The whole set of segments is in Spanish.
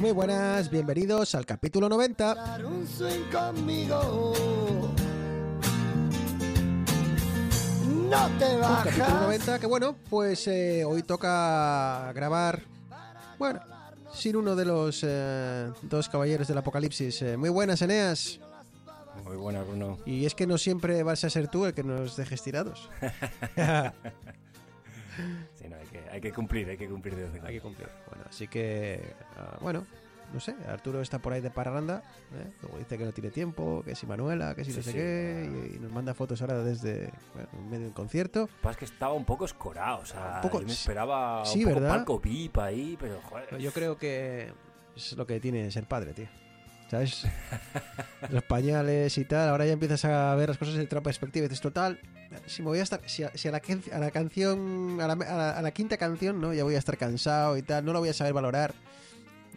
Muy buenas, bienvenidos al capítulo 90. Dar un swing conmigo. No te Un capítulo bajas. 90 que bueno, pues eh, hoy toca grabar, bueno, sin uno de los eh, dos caballeros del apocalipsis. Eh, muy buenas, Eneas. Muy buena, Bruno. Y es que no siempre vas a ser tú el que nos dejes tirados. Sí, no, hay que, hay que cumplir, hay que cumplir de vez en Hay que cumplir. Bueno, así que, ah, bueno, no sé, Arturo está por ahí de parranda, ¿eh? luego dice que no tiene tiempo, que si Manuela, que si no sé sí. qué, y, y nos manda fotos ahora desde bueno, en medio del concierto. Lo que pasa es que estaba un poco escorado, o sea, Un poco- yo me esperaba sí, un poco ¿verdad? palco VIP ahí, pero joder. Yo creo que es lo que tiene ser padre, tío. ¿Sabes? Los pañales y tal, ahora ya empiezas a ver las cosas de otra perspectiva y dices, total, si me voy a estar, si a, si a la, a la canción, a la, la- a la quinta canción, ¿no? Ya voy a estar cansado y tal, no lo voy a saber valorar.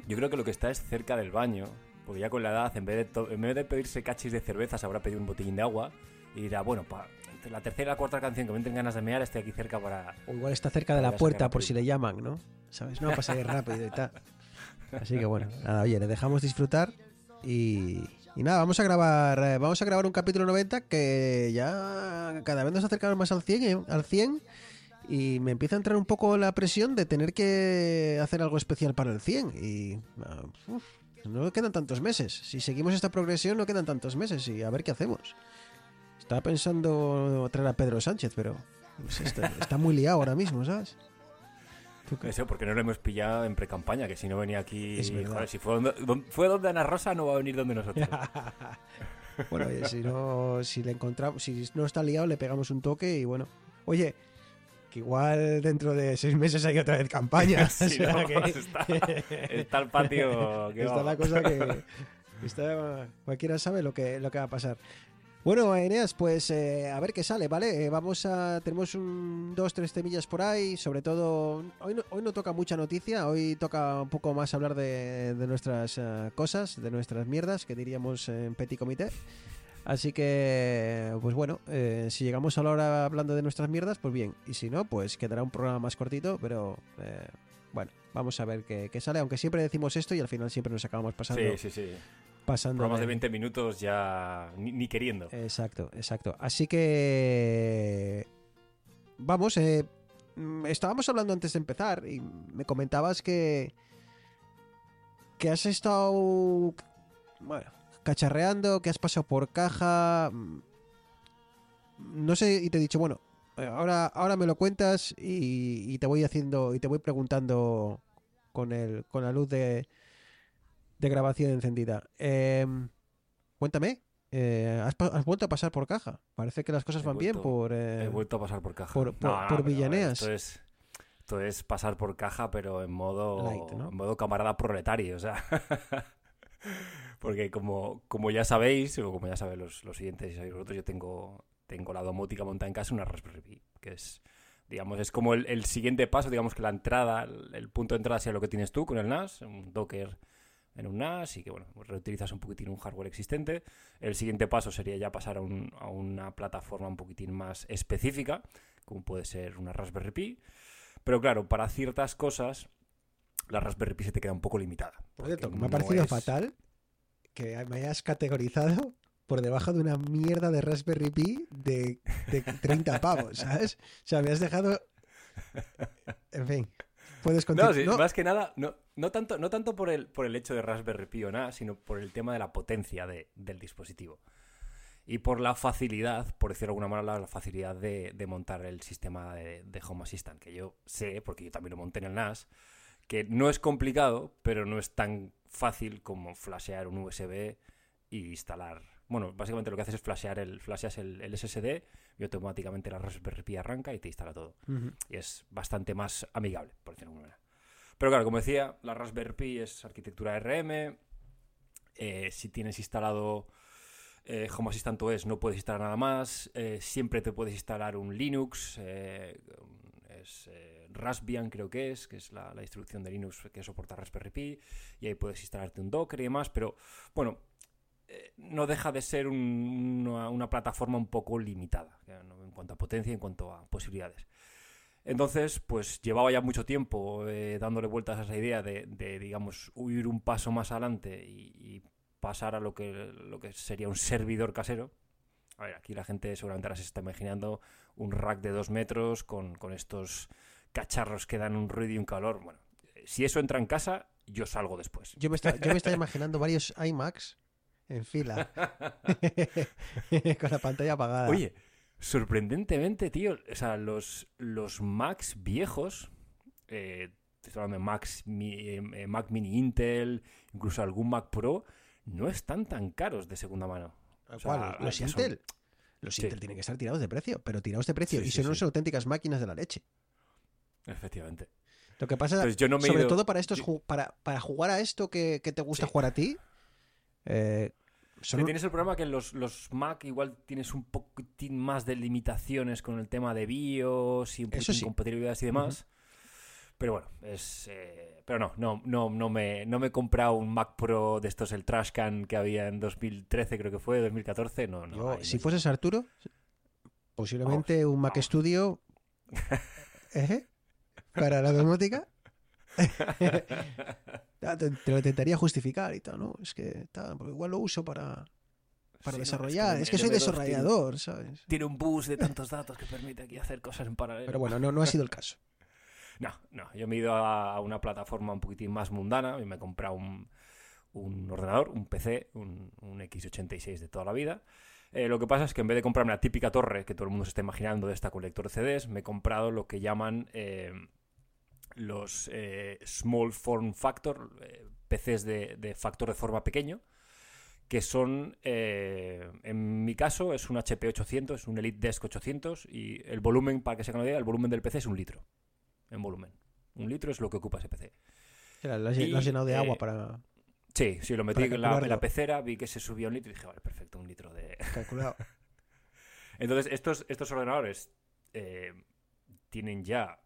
Yo creo que lo que está es cerca del baño, porque ya con la edad, en vez de, en vez de pedirse cachis de cerveza, se habrá pedido un botellín de agua y dirá, bueno, pa, la tercera la cuarta canción que me entren ganas de mear, estoy aquí cerca para... O igual está cerca de la puerta por si le llaman, ¿no? ¿Sabes? No, para salir rápido y tal. Así que bueno, nada, oye, le dejamos disfrutar y, y nada, vamos a grabar eh, vamos a grabar un capítulo 90 que ya cada vez nos acercamos más al 100, ¿eh? al 100 y me empieza a entrar un poco la presión de tener que hacer algo especial para el 100 y ah, no quedan tantos meses. Si seguimos esta progresión no quedan tantos meses y a ver qué hacemos. Estaba pensando traer a Pedro Sánchez, pero sé, está, está muy liado ahora mismo, ¿sabes? Eso, porque no lo hemos pillado en pre-campaña, que si no venía aquí... Es verdad. joder, si fue donde, don- fue donde Ana Rosa, no va a venir donde nosotros. Bueno, oye, si no, si le encontramos, si no está liado, le pegamos un toque y bueno. Oye, que igual dentro de seis meses hay otra vez campaña. Sí, o sea no, que- está, está el patio... que está va. la cosa que está, cualquiera sabe lo que, lo que va a pasar. Bueno, Eneas, pues eh, a ver qué sale, ¿vale? Eh, vamos a. Tenemos un dos, tres temillas por ahí. Sobre todo. Hoy no, hoy no toca mucha noticia. Hoy toca un poco más hablar de, de nuestras eh, cosas, de nuestras mierdas, que diríamos en Petit Comité. Así que, pues bueno, eh, si llegamos a la hora hablando de nuestras mierdas, pues bien. Y si no, pues quedará un programa más cortito, pero eh, bueno, vamos a ver qué, qué sale. Aunque siempre decimos esto y al final siempre nos acabamos pasando. Sí, sí, sí. Pasando Programas de de- 20 minutos ya ni, ni queriendo. Exacto, exacto. Así que. Vamos, eh, mm, estábamos hablando antes de empezar y me comentabas que. que has estado. Bueno, cacharreando, que has pasado por caja. mm, No sé, y te he dicho, bueno, eh, ahora, ahora me lo cuentas y, y te voy haciendo. y te voy preguntando con, el, con la luz de, de grabación encendida. Em, cuéntame, eh, ¿has, has vuelto a pasar por caja? Parece que las cosas He van bien vuelto- por... eh, He vuelto a pasar por caja. por- por- por pero Villaneas. Esto es, esto es pasar por caja, pero en modo, Light, ¿no? en modo camarada proletario, o sea. Porque como, como ya sabéis, o como ya saben los, los siguientes y sabéis vosotros, yo tengo, tengo la domótica montada en casa, una Raspberry Pi, que es, digamos, es como el, el siguiente paso, digamos que la entrada, el, el punto de entrada sea lo que tienes tú con el NAS, un Docker en un NAS y que, bueno, reutilizas un poquitín un hardware existente. El siguiente paso sería ya pasar a, un- a una plataforma un poquitín más específica, como puede ser una Raspberry Pi. Pero claro, para ciertas cosas, la Raspberry Pi se te queda un poco limitada. por cierto, me ha parecido es- fatal que me hayas categorizado por debajo de una mierda de Raspberry Pi de, de 30 pavos, ¿sabes? O sea, me has dejado... En fin, puedes No, sí, No, más que nada, no, no tanto, no tanto por, el, por el hecho de Raspberry Pi o nada, sino por el tema de la potencia de- del dispositivo. Y por la facilidad, por decirlo de alguna manera, la facilidad de, de montar el sistema de, de Home Assistant, que yo sé, porque yo también lo monté en el NAS, que no es complicado, pero no es tan fácil como flashear un USB y instalar. Bueno, básicamente lo que haces es flashear el, flasheas el, el SSD y automáticamente la Raspberry Pi arranca y te instala todo y es bastante más amigable, por decirlo de alguna manera. Pero claro, como decía, la Raspberry Pi es arquitectura RM. eh, si tienes instalado eh, Home Assistant OS no puedes instalar nada más, eh, siempre te puedes instalar un Linux, eh, es Raspbian creo que es, que es la, la distribución de Linux que soporta Raspberry Pi, y ahí puedes instalarte un Docker y demás, pero bueno, no deja de ser un- una, plataforma un poco limitada eh, en cuanto a potencia y en cuanto a posibilidades. Entonces, pues llevaba ya mucho tiempo eh, dándole vueltas a esa idea de, digamos, huir un paso más adelante y, pasar a lo que, lo que sería un servidor casero. A ver, aquí la gente seguramente ahora se está imaginando un rack de dos metros con, con estos cacharros que dan un ruido y un calor. Bueno, eh, si eso entra en casa, yo salgo después. Yo me estaba imaginando varios iMacs en fila con la pantalla apagada. Oye, sorprendentemente, tío, o sea, los, los Macs viejos, eh, estoy hablando de Macs, mi- eh, Mac Mini Intel, incluso algún Mac Pro, no están tan caros de segunda mano. o. ¿Los son- Intel? Los Sí. Intel tienen que estar tirados de precio, pero tirados de precio. Sí, y sí, son unas auténticas máquinas de la leche. Efectivamente. Lo que pasa, yo no me he sobre ido- todo para estos yo- para, para jugar a esto que, que te gusta jugar a ti, eh, son Sí, tienes el problema que los, los Mac igual tienes un poquitín más de limitaciones con el tema de BIOS y un poquitín sí. compatibilidades y demás. Pero bueno, es. eh, pero no, no, no, no me, no me he comprado un Mac Pro de estos, el Trashcan que había en 2013, creo que fue, 2014. No, no. Yo, si no. fueses Arturo, posiblemente un Mac vamos. Studio ¿eh? para la domótica. Te, te lo intentaría justificar y tal, ¿no? Es que tal, porque igual lo uso para, para Sí, no, desarrollar. es que soy M2 tiene- desarrollador, ¿sabes? Tiene un bus de tantos datos que permite aquí hacer cosas en paralelo. Pero bueno, no, no ha sido el caso. No, no. Yo me he ido a una plataforma un poquitín más mundana y me he comprado un, un ordenador, un PC, un, un X86 de toda la vida. Eh, lo que pasa es que en vez de comprarme la típica torre que todo el mundo se está imaginando de esta colector de CDs, me he comprado lo que llaman eh, los eh, Small Form Factor, eh, PCs de, de factor de forma pequeño, que son, eh, en mi caso, es un HP 800, es un Elite Desk 800, y el volumen, para que se hagan una idea, el volumen del PC es un litro, en volumen. Un litro es lo que ocupa ese PC. Era, Lo has, Y, lo has llenado de agua para Sí, sí, lo metí en la, en la calcularlo. pecera, vi que se subía un litro y dije, vale, perfecto, un litro de... calcular. Entonces, estos, estos ordenadores tienen ya.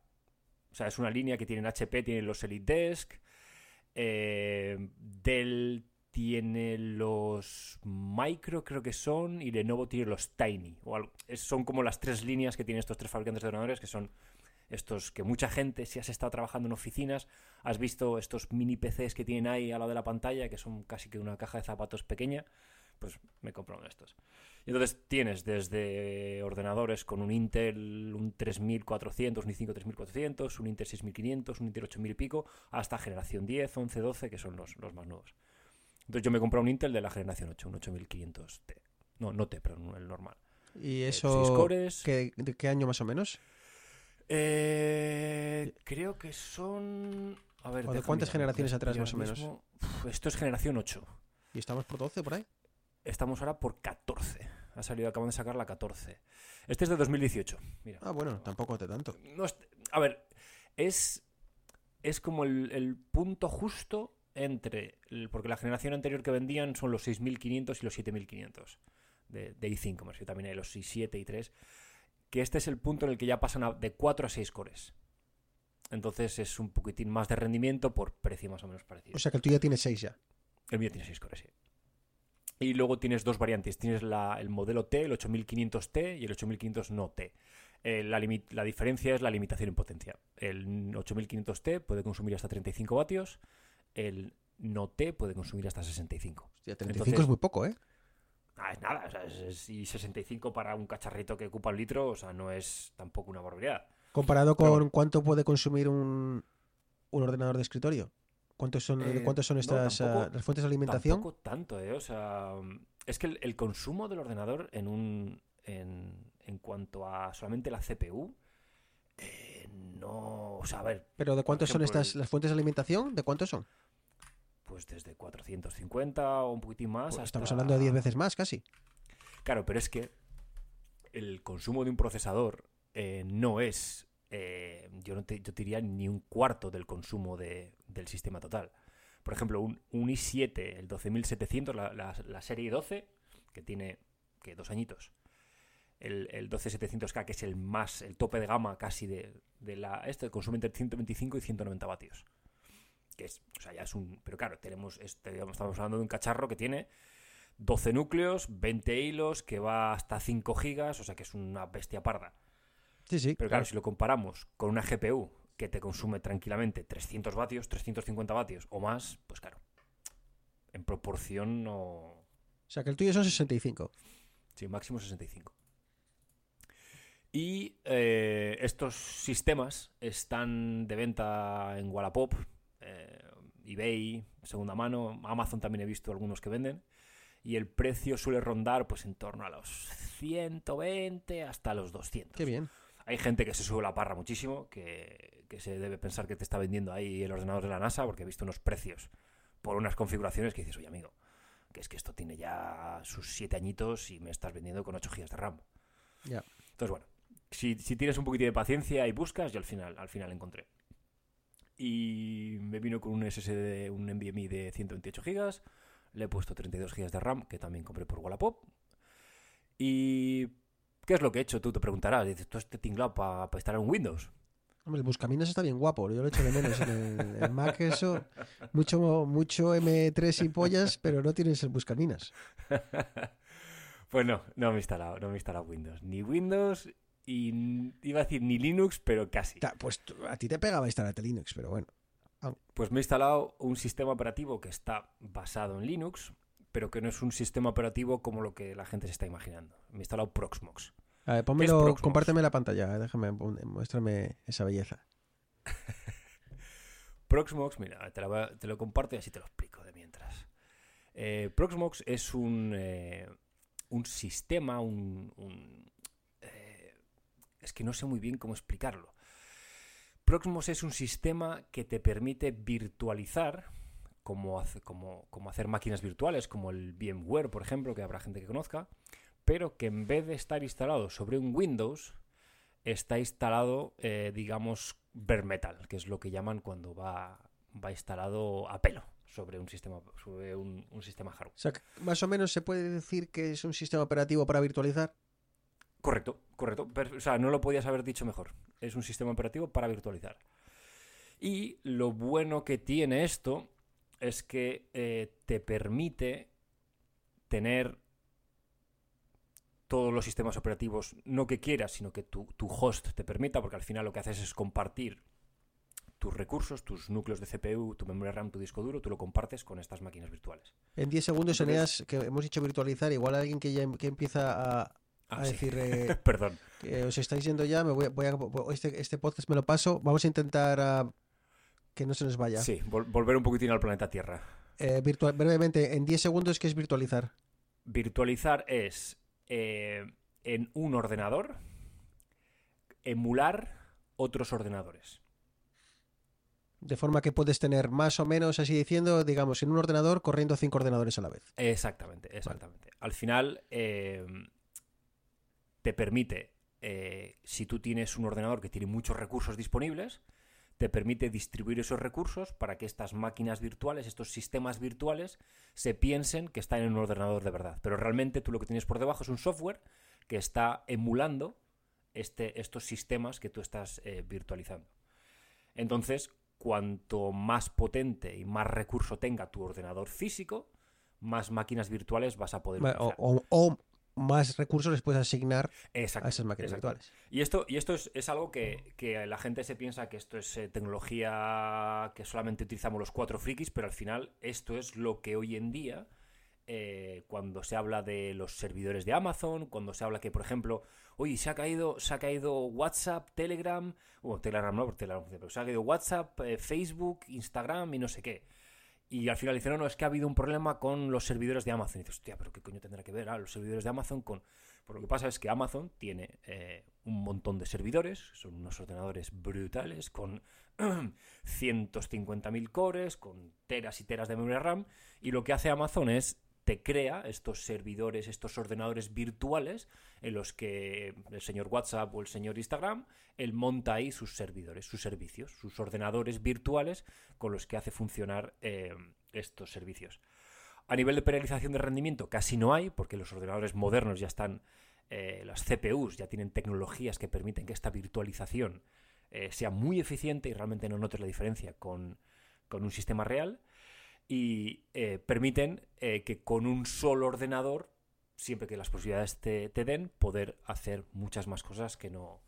O sea, es una línea que tienen HP, tienen los Elite Desk. eh, Dell tiene los Micro, creo que son. Y Lenovo tiene los Tiny. O algo- son como las tres líneas que tienen estos tres fabricantes de ordenadores, que son estos que mucha gente, si has estado trabajando en oficinas, has visto estos mini PCs que tienen ahí al lado de la pantalla, que son casi que una caja de zapatos pequeña. Pues me compro uno de estos. Y entonces tienes desde ordenadores con un Intel, un 3400, un i5 3400, un Intel 6500, un Intel 8000 y pico, hasta generación 10, 11, 12, que son los, los más nuevos. Entonces yo me he comprado un Intel de la generación 8, un 8500T. No, no T, pero el normal. ¿Y Eh, eso cores. ¿qué, de qué año más o menos? Eh, creo que son... A ver, ¿O de cuántas mirar, generaciones atrás, más o menos? mismo- Uf, esto es generación 8. ¿Y estamos por 12 por ahí? Estamos ahora por 14. Ha salido, acaban de sacar la 14. Este es de 2018. Mira. Ah, bueno, tampoco de tanto. No es- a ver, es, es como el, el punto justo entre. el- porque la generación anterior que vendían son los 6500 y los 7500 de, de i5. Me refiero también hay los i7 y 3. Que este es el punto en el que ya pasan a- de 4 a 6 cores. Entonces es un poquitín más de rendimiento por precio más o menos parecido. O sea que el tuyo ya tiene 6 ya. El mío tiene 6 cores, sí. Y luego tienes dos variantes. Tienes la- el modelo T, el 8500T y el 8500 no T. Eh, la, la diferencia es la limitación en potencia. El 8500T puede consumir hasta 35 vatios. El no T puede consumir hasta 65. Hostia, 35 Entonces- es muy poco, ¿eh? Ah, es nada. o sea, es- es- y 65 para un cacharrito que ocupa un litro, o sea, no es tampoco una barbaridad. Comparado con cuánto puede consumir un, un ordenador de escritorio. ¿Cuántos son, Eh, ¿cuántos son no, estas tampoco- ah, las fuentes de alimentación? Tampoco tanto, ¿eh? O sea, es que el, el consumo del ordenador en un en, en cuanto a solamente la CPU eh, no, o sea, a ver, ¿Pero de cuántos son estas el- las fuentes de alimentación? ¿De cuántos son? pues desde 450 o un poquitín más Pues hasta- estamos hablando de 10 veces más, casi. Claro, pero es que el consumo de un procesador eh, no es, yo no te, yo te diría ni un cuarto del consumo de- del sistema total. Por ejemplo, un, un i7, el 12700, la, la- la serie 12, que tiene que dos añitos. El, el 12700K, que es el más, el tope de gama casi de, de la. Este consume entre 125 y 190 vatios. Que es, o sea, ya es un. Pero claro, tenemos. Este, digamos, estamos hablando de un cacharro que tiene 12 núcleos, 20 hilos, que va hasta 5 gigas, o sea que es una bestia parda. Sí, sí. Pero claro, si lo comparamos con una GPU que te consume tranquilamente 300 vatios, 350 vatios o más, pues claro, en proporción no... O sea, que el tuyo son 65. Sí, máximo 65. Y eh, estos sistemas están de venta en Wallapop, eh, eBay, segunda mano, Amazon también he visto algunos que venden. Y el precio suele rondar pues en torno a los 120 hasta los 200. Qué bien. Hay gente que se sube la parra muchísimo, que, que se debe pensar que te está vendiendo ahí el ordenador de la NASA, porque he visto unos precios por unas configuraciones que dices, oye amigo, que es que esto tiene ya sus 7 añitos y me estás vendiendo con 8 GB de RAM. Ya. Entonces, bueno, si, si tienes un poquito de paciencia y buscas, yo al final, al final encontré. Y me vino con un SSD, un NVMe de 128 GB. Le he puesto 32 GB de RAM, que también compré por Wallapop. Y... ¿Qué es lo que he hecho? Tú te preguntarás. Dices, ¿tú este tinglado para estar en Windows? Hombre, el Buscaminas está bien guapo, yo lo echo de menos. En el, el Mac eso, mucho, mucho M3 y pollas, pero no tienes el Buscaminas. pues no, no me he instalado, no me he instalado Windows. Ni Windows y iba a decir ni Linux, pero casi. Pues a ti te pegaba instalarte Linux, pero bueno. Pues me he instalado un sistema operativo que está basado en Linux, pero que no es un sistema operativo como lo que la gente se está imaginando. Me he instalado Proxmox. A ver, pónmelo, compárteme la pantalla, déjame, muéstrame esa belleza. Proxmox, mira, te, la lo comparto y así te lo explico de mientras. Eh, Proxmox es un, eh, un sistema, un... un, eh, es que no sé muy bien cómo explicarlo. Proxmox es un sistema que te permite virtualizar, como, hace- como, como hacer máquinas virtuales, como el VMware, por ejemplo, que habrá gente que conozca, pero que en vez de estar instalado sobre un Windows, está instalado, eh, digamos, bare metal, que es lo que llaman cuando va, va instalado a pelo sobre un sistema, sobre un, un sistema hardware. O sea, que más o menos se puede decir que es un sistema operativo para virtualizar. Correcto, correcto. O sea, no lo podías haber dicho mejor. Es un sistema operativo para virtualizar. Y lo bueno que tiene esto es que eh, te permite tener todos los sistemas operativos, no que quieras, sino que tu, tu host te permita, porque al final lo que haces es compartir tus recursos, tus núcleos de CPU, tu memoria RAM, tu disco duro, tú lo compartes con estas máquinas virtuales. En 10 segundos, Eneas, que hemos dicho virtualizar, igual alguien que ya em- que empieza a, Ah, a sí. decir eh, Perdón. que os estáis yendo ya, me voy, voy a, este, este podcast me lo paso, vamos a intentar ah, que no se nos vaya. Sí, vol- volver un poquitín al planeta Tierra. Eh, virtual, brevemente, en 10 segundos, ¿qué es virtualizar? Virtualizar es eh, en un ordenador emular otros ordenadores. De forma que puedes tener más o menos, así diciendo, digamos, en un ordenador corriendo cinco ordenadores a la vez. Exactamente, exactamente. Al final eh, te permite, eh, si tú tienes un ordenador que tiene muchos recursos disponibles, te permite distribuir esos recursos para que estas máquinas virtuales, estos sistemas virtuales, se piensen que están en un ordenador de verdad. Pero realmente tú lo que tienes por debajo es un software que está emulando este, estos sistemas que tú estás eh, virtualizando. Entonces, cuanto más potente y más recurso tenga tu ordenador físico, más máquinas virtuales vas a poder utilizar. o- o más recursos les puedes asignar Exacto, a esas máquinas exacto. virtuales. Y esto, y esto es, es algo que, que la gente se piensa que esto es eh, tecnología que solamente utilizamos los cuatro frikis, pero al final esto es lo que hoy en día, eh, cuando se habla de los servidores de Amazon, cuando se habla que, por ejemplo, oye, se ha caído, se ha caído WhatsApp, Telegram, bueno, Telegram no, porque Telegram, pero se ha caído WhatsApp, eh, Facebook, Instagram y no sé qué. Y al final dicen, no, no, es que ha habido un problema con los servidores de Amazon. Y dices, hostia, pero ¿qué coño tendrá que ver ah, los servidores de Amazon con...? Pues lo que pasa es que Amazon tiene eh, un montón de servidores, son unos ordenadores brutales, con 150.000 cores, con teras y teras de memoria RAM, y lo que hace Amazon es te crea estos servidores, estos ordenadores virtuales en los que el señor WhatsApp o el señor Instagram, él monta ahí sus servidores, sus servicios, sus ordenadores virtuales con los que hace funcionar eh, estos servicios. A nivel de penalización de rendimiento casi no hay, porque los ordenadores modernos ya están, eh, las CPUs ya tienen tecnologías que permiten que esta virtualización eh, sea muy eficiente y realmente no notes la diferencia con, con un sistema real. Y eh, permiten eh, que con un solo ordenador, siempre que las posibilidades te, te den, poder hacer muchas más cosas que no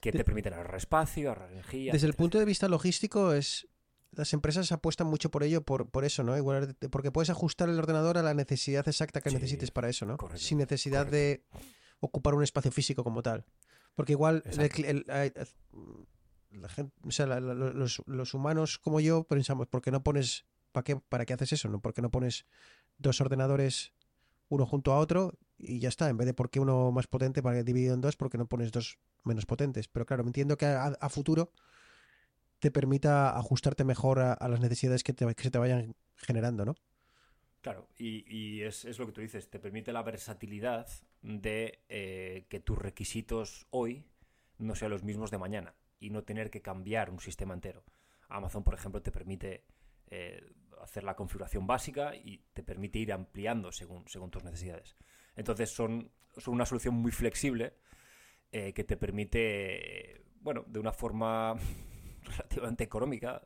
que te permiten ahorrar espacio, ahorrar energía. Desde el punto de vista logístico es las empresas apuestan mucho por ello por, por eso, ¿no? Igual, porque puedes ajustar el ordenador a la necesidad exacta que Sí, necesites para eso, ¿no? correcto, Sin necesidad de ocupar un espacio físico como tal. Porque igual el el- la gente, o sea, la- la- los, los humanos como yo pensamos, ¿por qué no pones, para qué, para qué haces eso? ¿no? ¿Por qué no pones dos ordenadores uno junto a otro y ya está? En vez de por qué uno más potente para dividido en dos, ¿por qué no pones dos menos potentes? Pero claro, me entiendo que a, futuro te permita ajustarte mejor a, las necesidades que, se te vayan generando, ¿no? Claro, y, y es, es lo que tú dices, te permite la versatilidad de eh, que tus requisitos hoy no sean los mismos de mañana y no tener que cambiar un sistema entero. Amazon, por ejemplo, te permite eh, hacer la configuración básica y te permite ir ampliando según, según tus necesidades. Entonces son, son una solución muy flexible eh, que te permite, bueno, de una forma relativamente económica,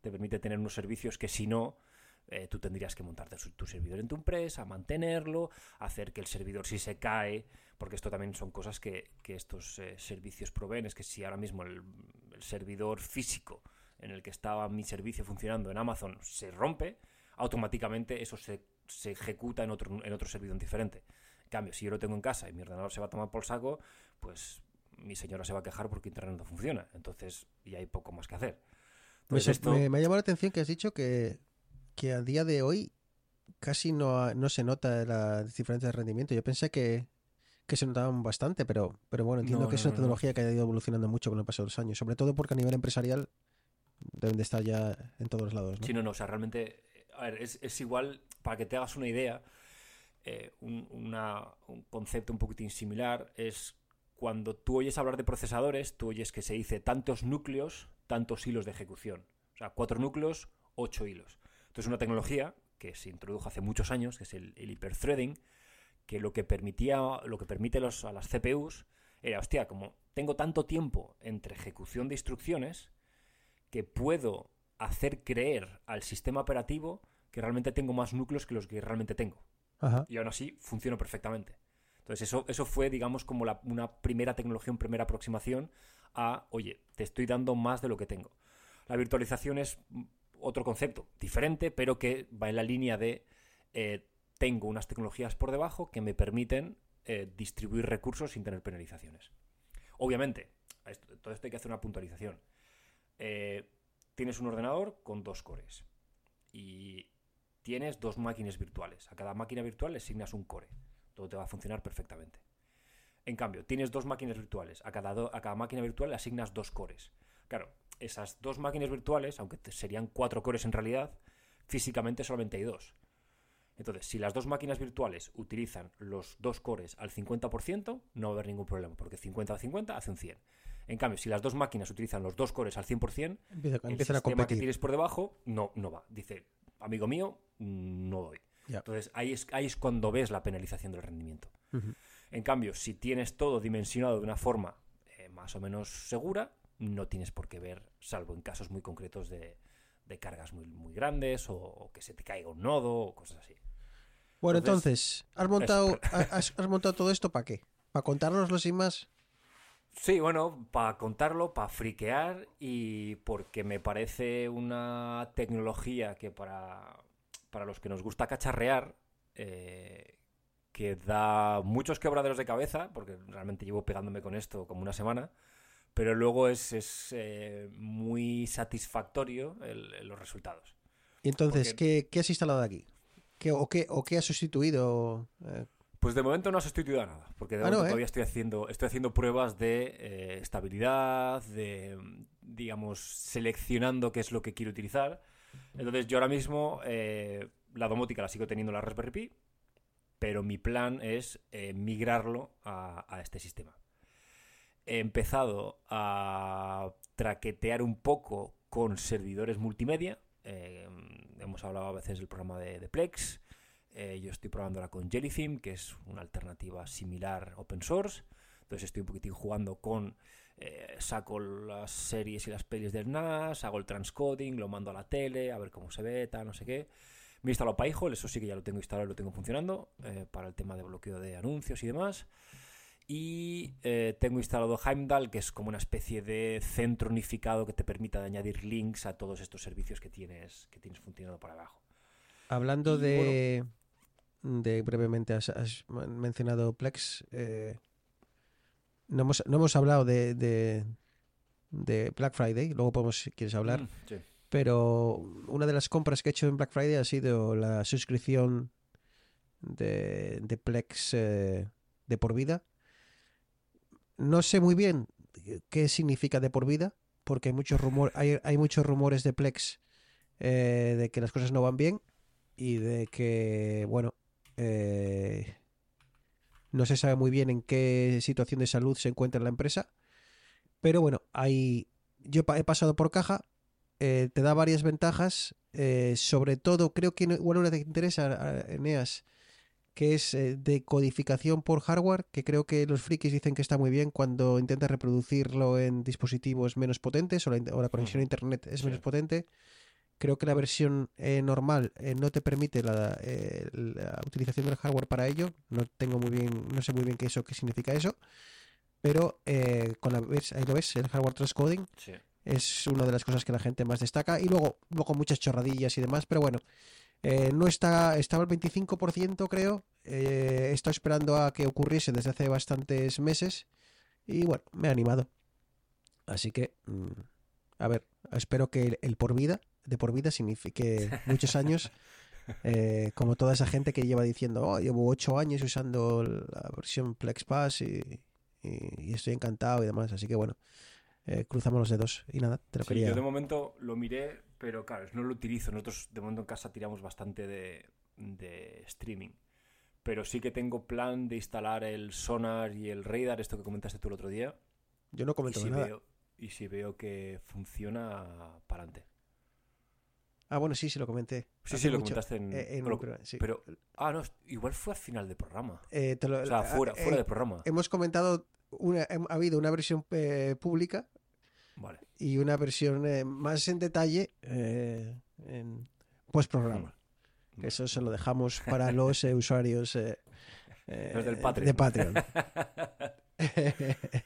te permite tener unos servicios que si no, eh, tú tendrías que montarte tu servidor en tu empresa, mantenerlo, hacer que el servidor si se cae, porque esto también son cosas que, que estos eh, servicios proveen, es que si ahora mismo el servidor físico en el que estaba mi servicio funcionando en Amazon se rompe, automáticamente eso se, se ejecuta en otro, en otro servidor diferente. En cambio, si yo lo tengo en casa y mi ordenador se va a tomar por saco, pues mi señora se va a quejar porque internet no funciona. Entonces, y hay poco más que hacer. Sor- esto- me- me ha llamado la atención que has dicho que, que a día de hoy casi no, no se nota la diferencia de rendimiento. Yo pensé que, que se notaban bastante, pero, pero bueno, entiendo No, que es una no, no. tecnología que ha ido evolucionando mucho con el paso de los años, sobre todo porque a nivel empresarial deben de estar ya en todos lados. ¿no? Sí, no, no, o sea, realmente, a ver, es, es igual, para que te hagas una idea, eh, un, un concepto un poquitín similar es cuando tú oyes hablar de procesadores, tú oyes que se dice tantos núcleos, tantos hilos de ejecución. O sea, cuatro núcleos, ocho hilos. Entonces, una tecnología que se introdujo hace muchos años, que es el, el hiperthreading, que lo que permitía, lo que permite los- a las CPUs era, hostia, como tengo tanto tiempo entre ejecución de instrucciones, que puedo hacer creer al sistema operativo que realmente tengo más núcleos que los que realmente tengo. Ajá. Y aún así funciona perfectamente. Entonces eso, eso fue, digamos, como la- una primera tecnología, una primera aproximación a, oye, te estoy dando más de lo que tengo. La virtualización es otro concepto, diferente, pero que va en la línea de eh, tengo unas tecnologías por debajo que me permiten eh, distribuir recursos sin tener penalizaciones. Obviamente, esto- todo esto hay que hacer una puntualización. Eh, tienes un ordenador con dos cores y tienes dos máquinas virtuales. A cada máquina virtual le asignas un core. Todo te va a funcionar perfectamente. En cambio, tienes dos máquinas virtuales. A cada, máquina virtual le asignas dos cores. Claro, esas dos máquinas virtuales, aunque serían cuatro cores en realidad, físicamente solamente hay dos. Entonces, si las dos máquinas virtuales utilizan los dos cores al 50%, no va a haber ningún problema, porque 50 a 50 hace un 100. En cambio, si las dos máquinas utilizan los dos cores al 100%, Empieza- el empiezan a sistema que tienes por debajo no, no va. Dice, amigo mío, mm, no doy. Entonces ahí es, ahí es cuando ves la penalización del rendimiento. En cambio, si tienes todo dimensionado de una forma eh, más o menos segura, no tienes por qué ver, salvo en casos muy concretos de, de cargas muy, muy grandes o, o que se te caiga un nodo o cosas así. Bueno, Entonces, entonces, ¿has montado, ha- has, has montado todo esto para qué? ¿Para contárnoslo sin más? Sí, bueno, para contarlo, para friquear y porque me parece una tecnología que para, para los que nos gusta cacharrear, eh, que da muchos quebraderos de cabeza, porque realmente llevo pegándome con esto como una semana, pero luego es, es, eh, muy satisfactorio el- el- los resultados. Y entonces, Porque- ¿qué, qué has instalado aquí? ¿Qué, o, qué, ¿O qué has sustituido? Eh, Pues de momento no has sustituido a nada, porque de Ah, no, momento ¿eh? todavía estoy haciendo, estoy haciendo pruebas de eh, estabilidad, de, digamos, seleccionando qué es lo que quiero utilizar. Entonces yo ahora mismo eh, la domótica la sigo teniendo en la Raspberry Pi, pero mi plan es migrarlo a, a este sistema. He empezado a traquetear un poco con servidores multimedia. hemos hablado a veces del programa de, de Plex. Eh, yo estoy probándola con Jellytheme, que es una alternativa similar open source. Entonces estoy un poquitín jugando con... eh, saco las series y las pelis del NAS, hago el transcoding, lo mando a la tele, a ver cómo se ve, tal, no sé qué. Me he instalado PyHole, eso sí que ya lo tengo instalado y lo tengo funcionando, eh, para el tema de bloqueo de anuncios y demás. Y eh, tengo instalado Heimdall, que es como una especie de centro unificado que te permita de añadir links a todos estos servicios que tienes, que tienes funcionando por abajo. Hablando Y, de, de brevemente, has, has mencionado Plex. eh, no, hemos, no hemos hablado de, de, de Black Friday, luego podemos, si quieres hablar. Mm, sí. Pero una de las compras que he hecho en Black Friday ha sido la suscripción de, de Plex eh, de por vida. No sé muy bien qué significa de por vida, porque hay muchos rumor, hay, hay muchos rumores de Plex eh, de que las cosas no van bien y de que, bueno, eh, no se sabe muy bien en qué situación de salud se encuentra la empresa. Pero bueno, hay, yo he pasado por caja, eh, te da varias ventajas, eh, sobre todo creo que no- igual una que te interesa, Eneas, que es eh, de codificación por hardware, que creo que los frikis dicen que está muy bien cuando intentas reproducirlo en dispositivos menos potentes o la, in- o la conexión a internet es Sí. menos potente. Creo que la versión eh, normal eh, no te permite la, eh, la utilización del hardware para ello. No tengo muy bien, no sé muy bien qué eso, qué significa eso. Pero con la ahí lo ves, el hardware transcoding Sí. es una de las cosas que la gente más destaca. Y luego, luego muchas chorradillas y demás, pero bueno. no está, estaba al 25%, creo. Eh, he estado esperando a que ocurriese desde hace bastantes meses. Y bueno, me ha animado. Así que, mm, a ver, espero que el, el por vida, de por vida, signifique muchos años. eh, como toda esa gente que lleva diciendo, oh, llevo ocho años usando la versión Plex Pass y, y- y estoy encantado y demás. Así que bueno, eh, cruzamos los dedos. Y nada, te lo Sí, quería. yo de momento lo miré, pero claro, no lo utilizo. Nosotros de momento en casa tiramos bastante de, de streaming. Pero sí que tengo plan de instalar el Sonar y el Radar, esto que comentaste tú el otro día. Yo no Y comento si, nada. veo, y si veo que funciona, para adelante. Ah, bueno, sí, sí lo comenté. Sí, sí, lo mucho. comentaste en... Eh, en sí. pero- Ah, no, igual fue al final del programa. Eh, te lo- O sea, ah, fuera, fuera eh, del programa. Hemos comentado, una, ha habido una versión eh, pública Vale. y una versión eh, más en detalle eh, en postprograma. Mm. Que eso se lo dejamos para los eh, usuarios eh, eh, Los del Patreon. de Patreon.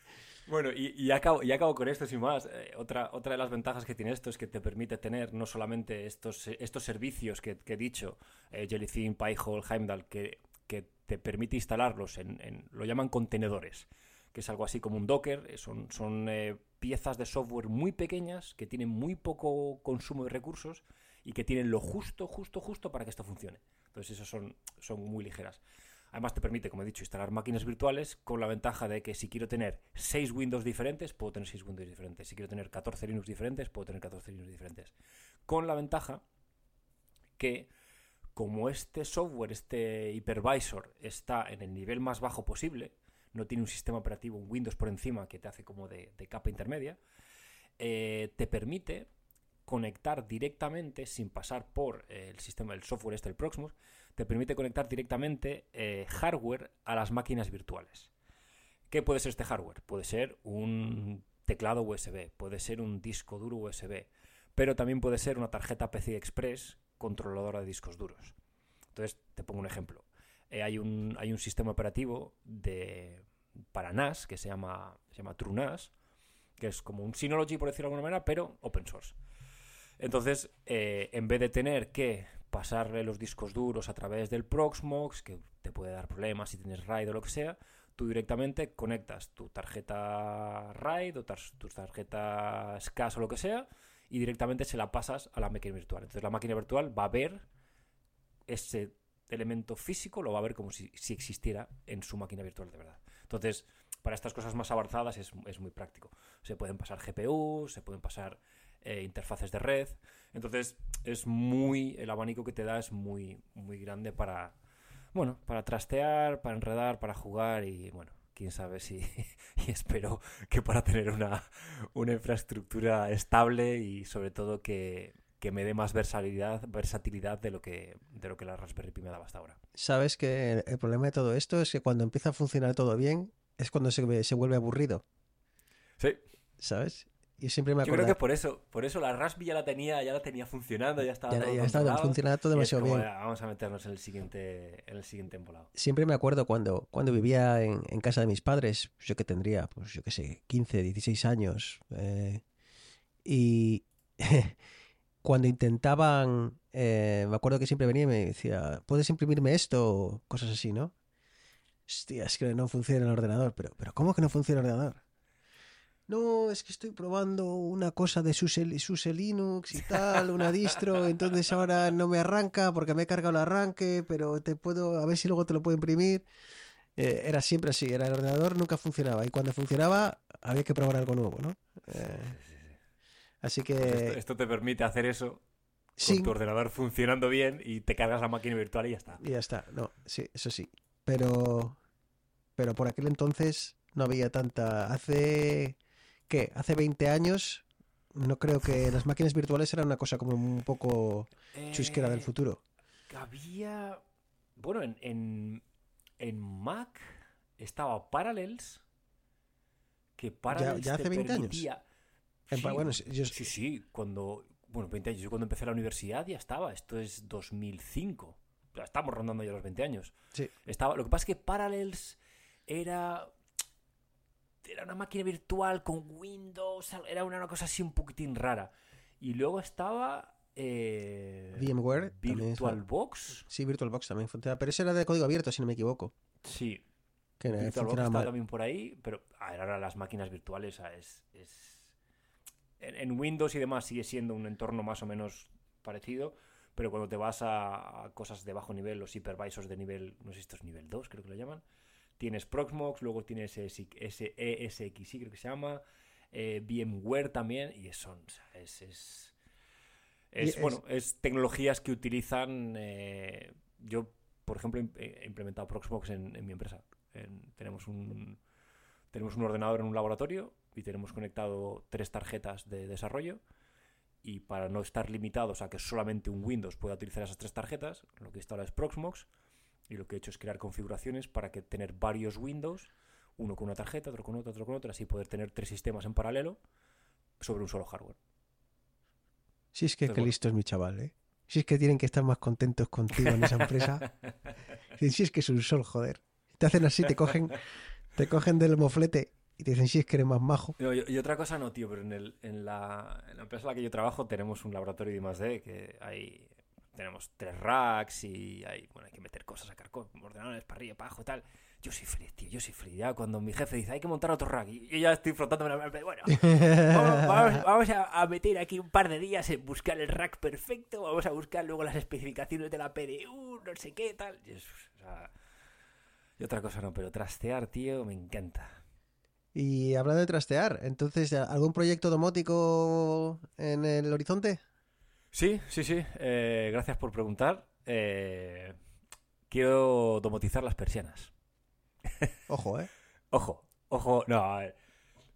Bueno, y, y acabo, y acabo con esto, sin más. Eh, otra, otra de las ventajas que tiene esto es que te permite tener no solamente estos, estos servicios que, que he dicho, eh, Pyhole, Heimdall, que, que te permite instalarlos en, en- lo llaman contenedores, que es algo así como un Docker, eh, son, son eh, piezas de software muy pequeñas que tienen muy poco consumo de recursos y que tienen lo justo, justo, justo para que esto funcione. Entonces, esas son, son muy ligeras. Además te permite, como he dicho, instalar máquinas virtuales con la ventaja de que si quiero tener 6 Windows diferentes, puedo tener 6 Windows diferentes. Si quiero tener 14 Linux diferentes, puedo tener 14 Linux diferentes. Con la ventaja que como este software, este hypervisor, está en el nivel más bajo posible, no tiene un sistema operativo, un Windows por encima que te hace como de, capa intermedia, eh, te permite conectar directamente, sin pasar por el sistema del software este, el Proxmox, te permite conectar directamente eh, hardware a las máquinas virtuales. ¿Qué puede ser este hardware? Puede ser un teclado USB, puede ser un disco duro USB, pero también puede ser una tarjeta PCI Express controladora de discos duros. Entonces, te pongo un ejemplo. Eh, hay, un, hay un sistema operativo de, para NAS que se llama, se llama TrueNAS, que es como un Synology, por decirlo de alguna manera, pero open source. Entonces, eh, en vez de tener que pasarle los discos duros a través del Proxmox, que te puede dar problemas si tienes RAID o lo que sea, tú directamente conectas tu tarjeta RAID o tus tarjetas SCAS o lo que sea y directamente se la pasas a la máquina virtual. Entonces la máquina virtual va a ver ese elemento físico, lo va a ver como si, si existiera en su máquina virtual de verdad. Entonces, para estas cosas más avanzadas es, es muy práctico. Se pueden pasar GPUs, se pueden pasar eh, interfaces de red. Entonces, es muy. El abanico que te da es muy, muy grande para. Bueno, para trastear, para enredar, para jugar y bueno, quién sabe si. y espero que para tener una, una infraestructura estable y sobre todo que, que me dé más versatilidad, versatilidad de lo que de lo que la Raspberry Pi me daba hasta ahora. Sabes que el problema de todo esto es que cuando empieza a funcionar todo bien es cuando se, se vuelve aburrido. Sí. ¿Sabes? Y siempre me Yo creo que por eso, por eso la Raspberry ya la tenía, ya la tenía funcionando, ya estaba Ya, todo ya controlado, funcionando todo demasiado como, bien. "Ah, Vamos a meternos en el siguiente, en el siguiente embolado. Siempre me acuerdo cuando, cuando vivía en, en casa de mis padres, pues yo que tendría, pues yo qué sé, 15, 16 años. eh, y cuando intentaban, eh, me acuerdo que siempre venía y me decía, ¿puedes imprimirme esto? O cosas así, ¿no? Hostia, es que no funciona el ordenador. Pero, pero ¿cómo que no funciona el ordenador? No, es que estoy probando una cosa de SUSE, SUSE Linux y tal, una distro, entonces ahora no me arranca porque me he cargado el arranque, pero te puedo, a ver si luego te lo puedo imprimir. Eh, era siempre así, era el ordenador, nunca funcionaba. Y cuando funcionaba, había que probar algo nuevo, ¿no? Eh, así Pues esto, que esto te permite hacer eso con tu ordenador funcionando bien y te cargas la máquina virtual y ya está. y ya está. No, sí, eso sí. Pero, pero por aquel entonces no había tanta. Hace, ¿qué? Hace 20 años, no creo que las máquinas virtuales eran una cosa como un poco chusquera del Eh, futuro. Había. Bueno, en, en, en Mac estaba Parallels. Que Parallels ya hace 20 años? permitía- En Sí, pa- bueno, yo- sí, sí, cuando. Bueno, 20 años. Yo cuando empecé la universidad ya estaba. Esto es 2005. Ya estamos rondando ya los 20 años. Sí. Estaba, lo que pasa es que Parallels era. Era una máquina virtual con Windows. Era una, una cosa así un poquitín rara. Y luego estaba. Eh, VMware VirtualBox. Sí, VirtualBox también funciona. Pero ese era de código abierto, si no me equivoco. Sí, Que eh, VirtualBox funcionaba estaba también por ahí, pero a ver, ahora las máquinas virtuales es, es- En, en Windows y demás sigue siendo un entorno más o menos parecido, pero cuando te vas a, a cosas de bajo nivel, los hypervisors de nivel, no sé si esto es nivel 2, creo que lo llaman, tienes Proxmox, luego tienes ESXi, ESXi, creo que se llama, eh, VMware también, y son, o sea, es... es es, es- bueno, es tecnologías que utilizan. eh, yo, por ejemplo, he implementado Proxmox en, en mi empresa. En- tenemos un tenemos un ordenador en un laboratorio y tenemos conectado tres tarjetas de desarrollo. Y para no estar limitados a que solamente un Windows pueda utilizar esas tres tarjetas, lo que he instalado es Proxmox. Y lo que he hecho es crear configuraciones para que tener varios Windows, uno con una tarjeta, otro con otra, otro con otra, así poder tener tres sistemas en paralelo sobre un solo hardware. Sí, es que Entonces, bueno. listo es mi chaval, ¿eh? Si es que tienen que estar más contentos contigo en esa empresa. Si es que es un sol, joder. Te hacen así, te cogen, te cogen del moflete y te dicen, si es que eres más majo. No, y, y otra cosa no, tío, pero en, el, en, la, en la empresa en la que yo trabajo tenemos un laboratorio de I+.D. que hay... Tenemos tres racks y hay, bueno, hay que meter cosas, sacar co- ordenadores para arriba, para abajo y tal. Yo soy feliz, tío, yo soy feliz. Ya cuando mi jefe dice, hay que montar otro rack, y yo ya estoy frotándome la mano, bueno, vamos, vamos- vamos a, a meter aquí un par de días en buscar el rack perfecto, vamos a buscar luego las especificaciones de la PDU, no sé qué, tal. Y, es- o sea, y otra cosa no, pero trastear, tío, me encanta. Y hablando de trastear, entonces, ¿algún proyecto domótico en el horizonte? Sí, sí, sí. eh, gracias por preguntar. Eh, quiero domotizar las persianas. Ojo, ¿eh? Ojo, ojo. No, a ver.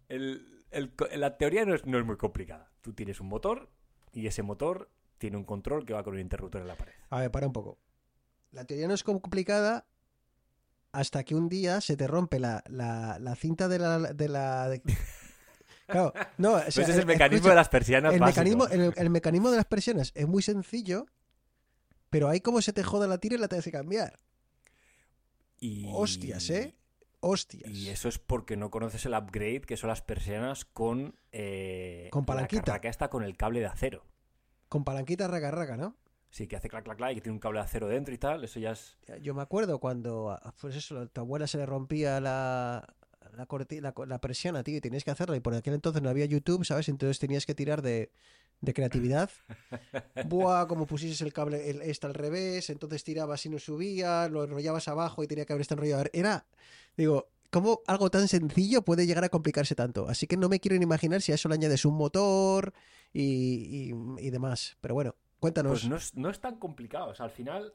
El- el la teoría no es, no es muy complicada. Tú tienes un motor y ese motor tiene un control que va con un interruptor en la pared. A ver, para un poco. La teoría no es complicada hasta que un día se te rompe la, la, la cinta de la... De la Claro, no, o sea, Pues ese es el mecanismo escucha, de las persianas el mecanismo, el, el mecanismo de las persianas es muy sencillo, pero ahí como se te joda la tira y la tienes que cambiar. Y- Hostias, ¿eh? Hostias. Y eso es porque no conoces el upgrade que son las persianas con... eh, Con palanquita. La carraca esta con el cable de acero. Con palanquita raga raga, ¿no? Sí, que hace clac, clac, clac y que tiene un cable de acero dentro y tal. Eso ya es... Yo me acuerdo cuando, a- pues eso, a tu abuela se le rompía la, la, la, la persiana, tío, y tenías que hacerla. Y por aquel entonces no había YouTube, ¿sabes? Entonces tenías que tirar de, de creatividad. Buah, como pusieses el cable el, este al revés, entonces tirabas y no subía, lo enrollabas abajo y tenía que haber este enrollado. Era, digo, ¿cómo algo tan sencillo puede llegar a complicarse tanto? Así que no me quiero ni imaginar si a eso le añades un motor y, y, y demás. Pero bueno, cuéntanos. Pues no es, no es tan complicado. O sea, al final,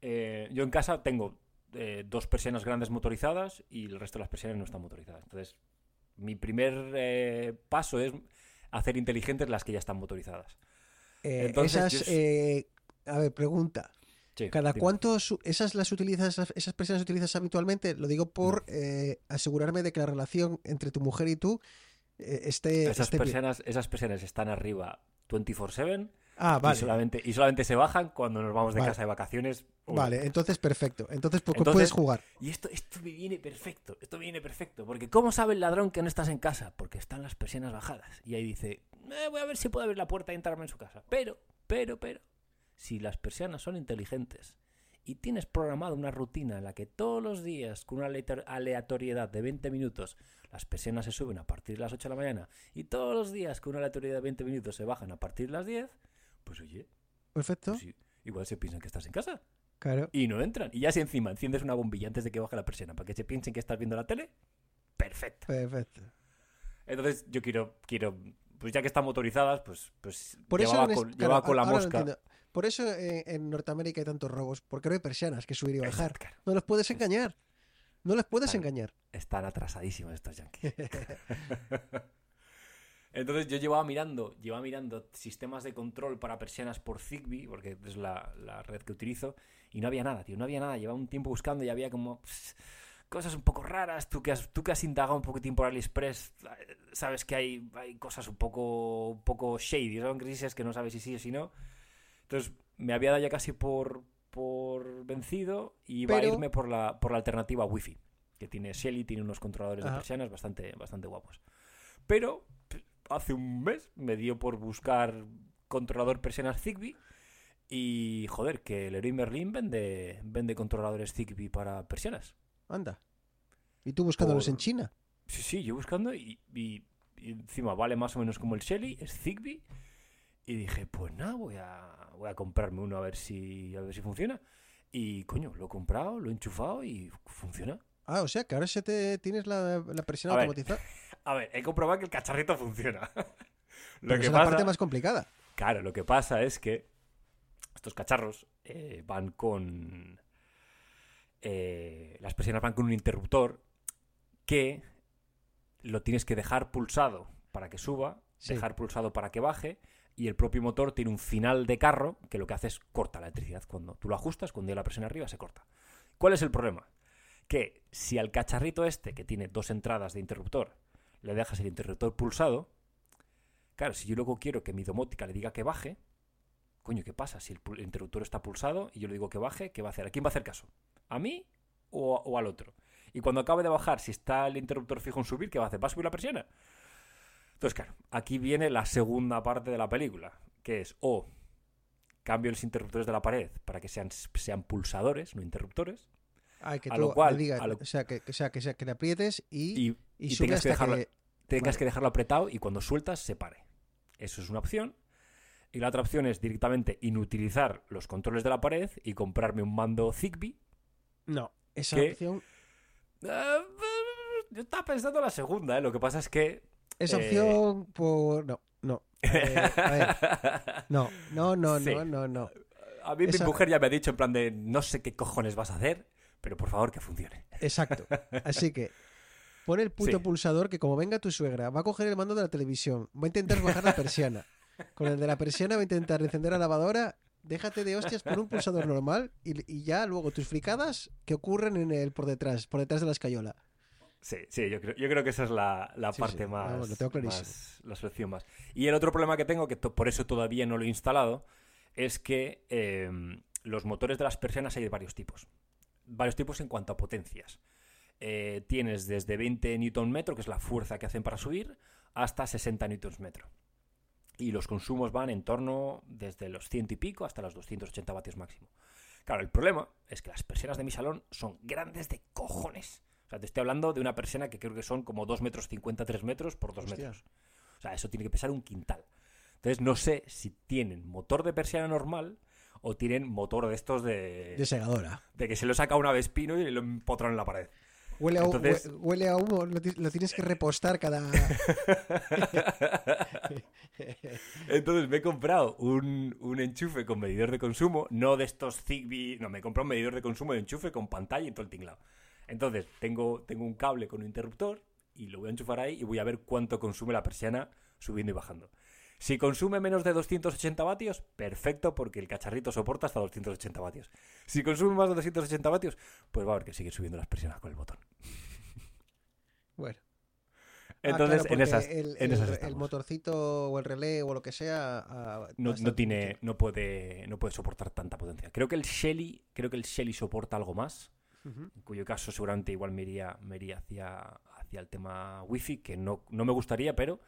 eh, yo en casa tengo eh, dos persianas grandes motorizadas y el resto de las persianas no están motorizadas. Entonces, mi primer eh, paso es hacer inteligentes las que ya están motorizadas. Eh, Entonces, esas, a ver, pregunta. Sí, ¿Cada dime. cuánto su- esas las utilizas, esas personas utilizas habitualmente? Lo digo por asegurarme de que la relación entre tu mujer y tú esté, Esas esté bien. persianas, esas persianas están arriba 24-7 Ah, y, vale. solamente, y solamente se bajan cuando nos vamos de Vale. casa de vacaciones. Uy. Vale, entonces perfecto. Entonces, pues, Entonces- puedes jugar. Y esto, esto me viene perfecto, esto me viene perfecto. Porque ¿cómo sabe el ladrón que no estás en casa? Porque están las persianas bajadas. Y ahí dice, "Eh, voy a ver si puedo abrir la puerta y entrarme en su casa. Pero, pero, pero, si las persianas son inteligentes y tienes programada una rutina en la que todos los días, con una aleator- aleatoriedad de 20 minutos, las persianas se suben a partir de las 8 de la mañana y todos los días, con una aleatoriedad de 20 minutos, se bajan a partir de las 10, pues oye, Perfecto. pues igual se piensan que estás en casa Claro. y no entran. Y ya si encima enciendes una bombilla antes de que baje la persiana para que se piensen que estás viendo la tele, perfecto. Perfecto. Entonces yo quiero, quiero, pues ya que están motorizadas, pues, pues Por eso, llevaba, en es- con, claro, llevaba con la mosca. Por eso eh, en Norteamérica hay tantos robos, porque no hay persianas que subir y bajar. Claro. No los puedes engañar. No los puedes engañar. Están atrasadísimos estos yankees. Entonces yo llevaba mirando, llevaba mirando sistemas de control para persianas por Zigbee, porque es la, la red que utilizo, y no había nada, tío, no había nada. Llevaba un tiempo buscando y había como pss, cosas un poco raras. Tú que has, tú que has indagado un poquitín por AliExpress, eh, sabes que hay, hay cosas un poco, un poco shady, son crisis que no sabes si sí o si no. Entonces me había dado ya casi por, por vencido y iba Pero- a irme por la, por la alternativa Wi-Fi, que tiene Shelly, tiene unos controladores de Ajá. persianas bastante, bastante guapos. Pero hace un mes me dio por buscar controlador persianas Zigbee y joder, que Leroy Merlin vende, vende controladores Zigbee para persianas. Anda. ¿Y tú buscándolos Por- en China? Sí, sí, yo buscando y, y- y encima vale más o menos como el Shelly, es Zigbee. Y dije, pues nada, voy a, voy a comprarme uno a ver si a ver si funciona. Y coño, lo he comprado, lo he enchufado y funciona. Ah, o sea que ahora se te tienes la, la ver, automatizada. A ver, he comprobado que el cacharrito funciona. lo Pero que es la parte más complicada. claro, lo que pasa es que estos cacharros eh, van con eh, las persianas van con un interruptor que lo tienes que dejar pulsado para que suba, Sí. dejar pulsado para que baje y el propio motor tiene un final de carro que lo que hace es corta la electricidad cuando tú lo ajustas, cuando hay la presión arriba se corta. ¿Cuál es el problema? Que si al cacharrito este que tiene dos entradas de interruptor le dejas el interruptor pulsado, claro, si yo luego quiero que mi domótica le diga que baje, coño, ¿qué pasa? Si el, interruptor está pulsado y yo le digo que baje, ¿qué va a hacer? ¿A quién va a hacer caso? ¿A mí o, o al otro? Y cuando acabe de bajar, si está el interruptor fijo en subir, ¿qué va a hacer? ¿Va a subir la persiana? Entonces, claro, aquí viene la segunda parte de la película, que es o cambio los interruptores de la pared para que sean, sean pulsadores, no interruptores, Ay, que A tú lo cual- le digas, a lo- o sea, que, que sea, que sea, que le aprietes y, y, y y tengas, que dejarlo, que... tengas vale. que dejarlo apretado y cuando sueltas se pare. Eso es una opción. Y la otra opción es directamente inutilizar los controles de la pared y comprarme un mando Zigbee. No, esa opción... Eh, yo estaba pensando la segunda, ¿eh? Lo que pasa es que... Esa Eh, opción por... No, no. Eh, a ver, no, no, no, Sí. no, no, no. A mí Esa- mi mujer ya me ha dicho en plan de no sé qué cojones vas a hacer, pero por favor que funcione. Exacto. Así que pon el puto Sí. pulsador que como venga tu suegra, va a coger el mando de la televisión, va a intentar bajar la persiana. Con el de la persiana va a intentar encender la lavadora. Déjate de hostias, pon un pulsador normal y, y ya luego tus fricadas que ocurren en el por detrás, por detrás de la escayola. Sí, sí, yo creo, yo creo que esa es la, la Sí, parte sí, más, vamos, lo tengo clarísimo. más- La solución más. Y el otro problema que tengo, que por eso todavía no lo he instalado, es que eh, los motores de las persianas hay de varios tipos. Varios tipos en cuanto a potencias. Eh, tienes desde 20 Nm, que es la fuerza que hacen para subir, hasta 60 Nm. Y los consumos van en torno desde los 100 y pico hasta los 280 vatios máximo. Claro, el problema es que las persianas de mi salón son grandes de cojones. O sea, te estoy hablando de una persiana que creo que son como 2 metros 50, 3 metros por 2 Hostia. metros. O sea, eso tiene que pesar un quintal. Entonces no sé si tienen motor de persiana normal o tienen motor de estos de, De segadora. de que se lo saca una vez pino y lo empotran en la pared. Huele a, hu- Entonces- hue- huele a humo, lo, ti- lo tienes que repostar cada... Entonces me he comprado un, un enchufe con medidor de consumo, no de estos Zigbee, no, me he comprado un medidor de consumo de enchufe con pantalla y todo el tinglado. Entonces tengo, tengo un cable con un interruptor y lo voy a enchufar ahí y voy a ver cuánto consume la persiana subiendo y bajando. Si consume menos de 280 vatios, perfecto, porque el cacharrito soporta hasta 280 vatios. Si consume más de 280 vatios, pues va a haber que seguir subiendo las presiones con el botón. Bueno. Entonces, Ah, claro, en esas, el, en esas el motorcito o el relé o lo que sea no, no tiene, no puede, no puede soportar tanta potencia. Creo que el Shelly, creo que el Shelly soporta algo más, en cuyo caso seguramente igual me iría, me iría hacia, hacia el tema wifi, que no, no me gustaría, pero,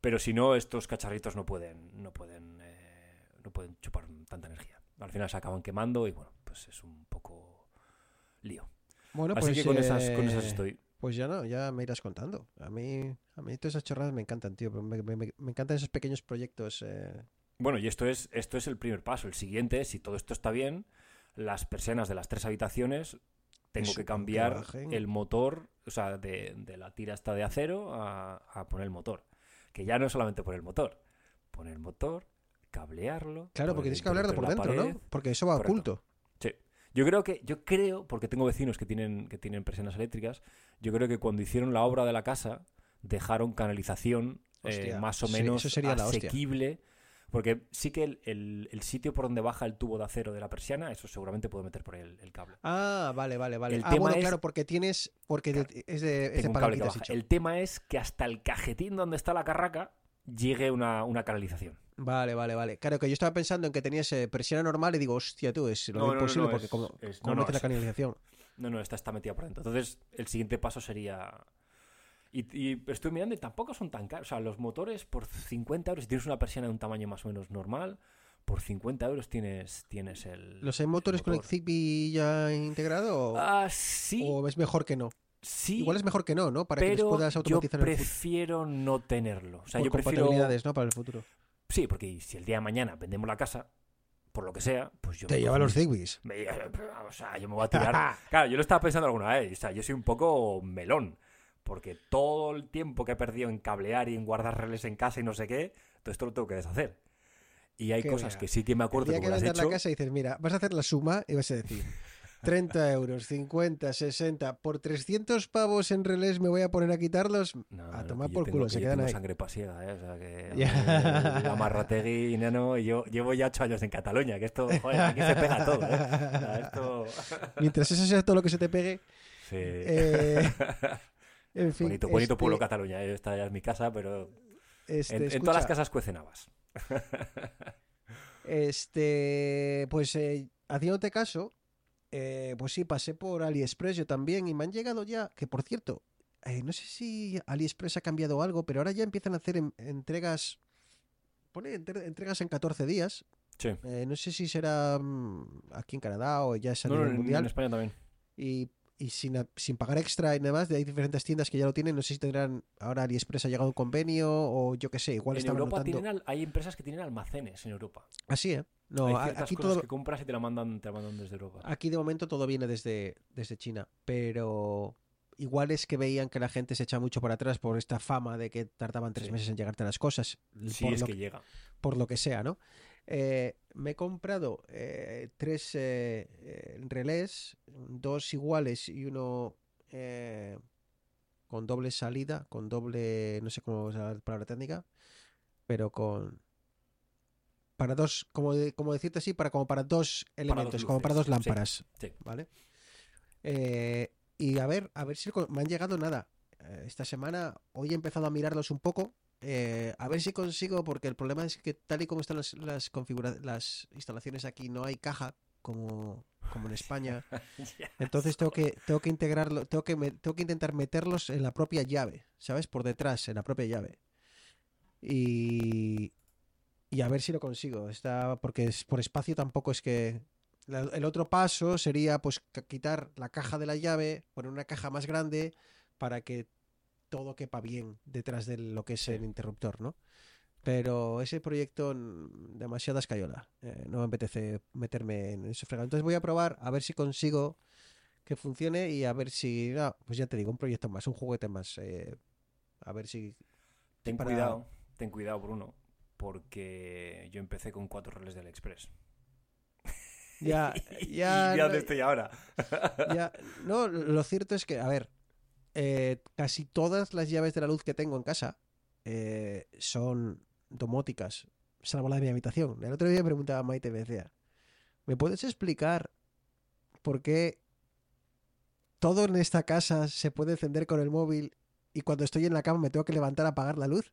pero si no, estos cacharritos no pueden, no pueden, eh, no pueden chupar tanta energía. Al final se acaban quemando y bueno, pues es un poco lío. Bueno, Así pues, que con esas, con esas eh, estoy. Pues ya no, ya me irás contando. A mí, a mí todas esas chorradas me encantan, tío. Me, me- encantan esos pequeños proyectos. eh, Bueno, y esto es, esto es el primer paso. El siguiente, si todo esto está bien, las persianas de las tres habitaciones, tengo Eso, que cambiar el motor, o sea, de, de la tira esta de acero a, a poner el motor. Que ya no es solamente poner el motor, poner el motor, cablearlo. Claro, porque tienes que hablar de por dentro, ¿no? Porque eso va Correcto. oculto. Sí. Yo creo que, yo creo, porque tengo vecinos que tienen, que tienen persianas eléctricas, yo creo que cuando hicieron la obra de la casa, dejaron canalización eh, más o sí, menos sería hostia. asequible. Porque sí que el, el- el sitio por donde baja el tubo de acero de la persiana, eso seguramente puedo meter por el, el cable. Ah, vale, vale, vale. El ah, tema bueno, es- claro, porque tienes. Porque es de, es de un cable que baja. El tema es que hasta el cajetín donde está la carraca llegue una, una canalización. Vale, vale, vale. Claro, que yo estaba pensando en que tenías persiana normal y digo, hostia, tú, es lo No, no, no, imposible no, porque es- como, es- como metes la canalización. No, no, esta está metida por dentro. Entonces, el siguiente paso sería. Y, y estoy mirando y tampoco son tan caros. O sea, los motores por 50 euros, si tienes una persiana de un tamaño más o menos normal, por 50 euros tienes, tienes el. ¿Los hay motores el con el. Zigbee ya integrado? Ah, sí. ¿O es mejor que no? Sí. Igual es mejor que no, ¿no? Para que les pero puedas yo automatizar el futuro. prefiero no tenerlo. O sea, Por yo prefiero. compatibilidades, ¿no? Para el futuro. Sí, porque si el día de mañana vendemos la casa, por lo que sea, pues yo. Te lleva los Zigbees. o sea, yo me voy a tirar. Claro, yo lo estaba pensando alguna vez. O sea, yo soy un poco melón. Porque todo el tiempo que he perdido en cablear y en guardar relés en casa y no sé qué, todo esto lo tengo que deshacer. Y hay Que cosas vea. que sí que me El acuerdo día que que me las he vendas la hecho. casa dices, mira, vas a hacer la suma y vas a decir 30 euros, 50, 60, por 300 pavos en relés me voy a poner a quitarlos. No, a no, tomar yo por tengo- culo, que se yo quedan tengo ahí. sangre pasiega, ¿eh? O sea, que a Ya. mí la marrategui y nano, y yo llevo ya ocho años en Cataluña, que esto, joder, aquí se pega todo, ¿eh? O sea, esto... Mientras eso sea todo lo que se te pegue. Sí. eh, en fin. bonito, bonito pueblo este- Cataluña, ¿eh? esta ya es mi casa, pero este, en, todas las casas cuecen habas. Este, pues eh, haciéndote caso, eh, pues sí, pasé por AliExpress yo también y me han llegado ya, que por cierto, eh, no sé si AliExpress ha cambiado algo, pero ahora ya empiezan a hacer en- entregas, pone entre- entregas en 14 días. Sí. Eh, no sé si será mm, aquí en Canadá o ya es a No, nivel en, mundial. en España también. Y, y sin, pagar extra y nada más, hay diferentes tiendas que ya lo tienen. No sé si tendrán, ahora AliExpress ha llegado a un convenio o yo qué sé, igual en Europa tienen al- hay empresas que tienen almacenes en Europa. Así, ¿eh? No, hay ciertas aquí cosas todo, que compras y te la mandan, te la mandan desde Europa. Aquí de momento todo viene desde, desde China, pero igual es que veían que la gente se echa mucho para atrás por esta fama de que tardaban tres Sí. meses en llegarte las cosas, Sí, por, es lo, que llega. por lo que sea, ¿no? Eh, me he comprado eh, tres eh, relés, dos iguales y uno con doble salida, con doble, no sé cómo es la palabra técnica, pero con... Para dos, como, como decirte así, para como para dos elementos, como para dos sí. lámparas. Sí. ¿Vale? Eh, y a ver, a ver si me han llegado nada. Eh, esta semana, hoy he empezado a mirarlos un poco. eh, a ver si consigo, porque el problema es que tal y como están las, las, las instalaciones aquí, no hay caja como, como en España. Entonces tengo que, tengo que integrarlo, tengo que, tengo que intentar meterlos en la propia llave, ¿sabes? Por detrás, en la propia llave. Y, y a ver si lo consigo. Está, porque es, por espacio tampoco es que. la- el otro paso sería pues quitar la caja de la llave, poner una caja más grande para que todo quepa bien detrás de lo que es el interruptor, ¿no? Pero ese proyecto, demasiada escayola. Eh, no me apetece meterme en ese fregado. Entonces voy a probar a ver si consigo que funcione y a ver si. No, pues ya te digo, un proyecto más, un juguete más. eh, a ver si. Ten para- cuidado, ten cuidado, Bruno, porque yo empecé con cuatro relés del Express. Ya, y ya. no- estoy ahora. ya- no, lo cierto es que, a ver, eh, casi todas las llaves de la luz que tengo en casa eh, son domóticas, salvo la de mi habitación. El otro día me preguntaba a Maite, me decía, ¿me puedes explicar por qué todo en esta casa se puede encender con el móvil y cuando estoy en la cama me tengo que levantar a apagar la luz?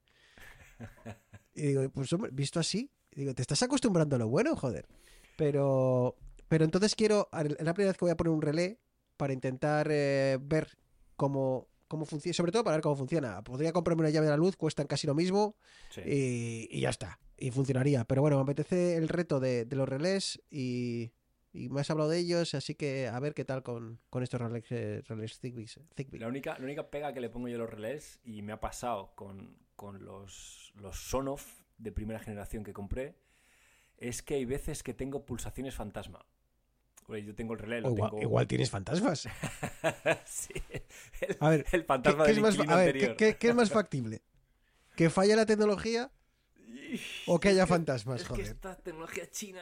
Y digo, pues hombre, visto así, digo, te estás acostumbrando a lo bueno, joder. Pero, pero entonces quiero, es la primera vez que voy a poner un relé para intentar eh, ver cómo, cómo funciona, sobre todo para ver cómo funciona. Podría comprarme una llave de la luz, cuestan casi lo mismo Sí. y, y ya está. Y funcionaría. Pero bueno, me apetece el reto de, de los relés y, y me has hablado de ellos, así que a ver qué tal con, con estos relés, eh, relés Zigbee. Zigbee. La única, la única pega que le pongo yo a los relés, y me ha pasado con, con los, los Sonoff de primera generación que compré, es que hay veces que tengo pulsaciones fantasma. Oye, yo tengo el relé, lo igual, tengo... igual tienes fantasmas. sí, el, A ver, el ¿qué, fantasma qué del es más, a ver, ¿qué, anterior. qué- qué es más factible? ¿Que falle la tecnología o que haya fantasmas? Es que Joder. esta tecnología china...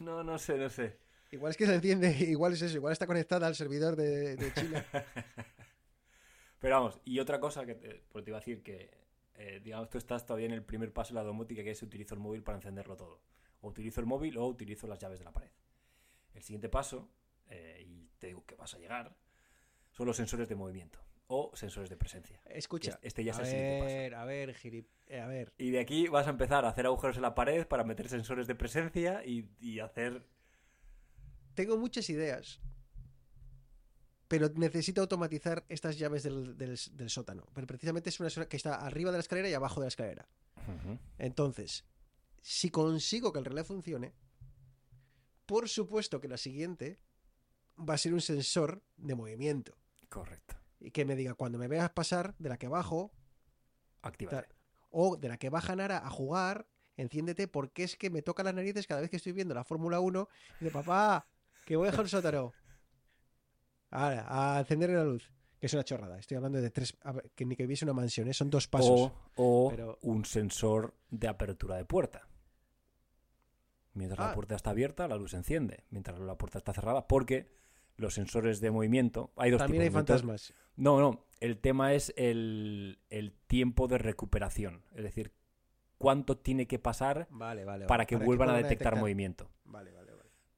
No, no sé, no sé. Igual es que se enciende, igual es eso, igual está conectada al servidor de, de China. Pero vamos, y otra cosa que te, pues te iba a decir que, eh, digamos, tú estás todavía en el primer paso de la domótica, que es utilizo el móvil para encenderlo todo. O utilizo el móvil o utilizo las llaves de la pared. El siguiente paso, eh, y te digo que vas a llegar, son los sensores de movimiento o sensores de presencia. Escucha, Este ya es a el siguiente paso. ver, a ver, Giri, eh, a ver. Y de aquí vas a empezar a hacer agujeros en la pared para meter sensores de presencia y, y hacer... Tengo muchas ideas, pero necesito automatizar estas llaves del, del- del sótano. Pero precisamente es una zona que está arriba de la escalera y abajo de la escalera. Entonces, si consigo que el relé funcione, por supuesto que la siguiente va a ser un sensor de movimiento. Correcto. Y que me diga, cuando me veas pasar de la que bajo Activar. O de la que baja Nara a jugar, enciéndete porque es que me toca las narices cada vez que estoy viendo la Fórmula 1 y de papá, que voy a dejar el sótano. Ahora, a encender la luz. Que es una chorrada. Estoy hablando de tres. a ver, que ni que hubiese una mansión, ¿eh? son dos pasos. O, o pero- un sensor de apertura de puerta. Mientras Ah. la puerta está abierta, la luz se enciende. Mientras la puerta está cerrada, porque los sensores de movimiento. Hay dos También hay tipos de movimiento. fantasmas. No, no. El tema es el, el tiempo de recuperación. Es decir, cuánto tiene que pasar Vale, vale. para que vuelvan a detectar movimiento. Vale, vale, vale.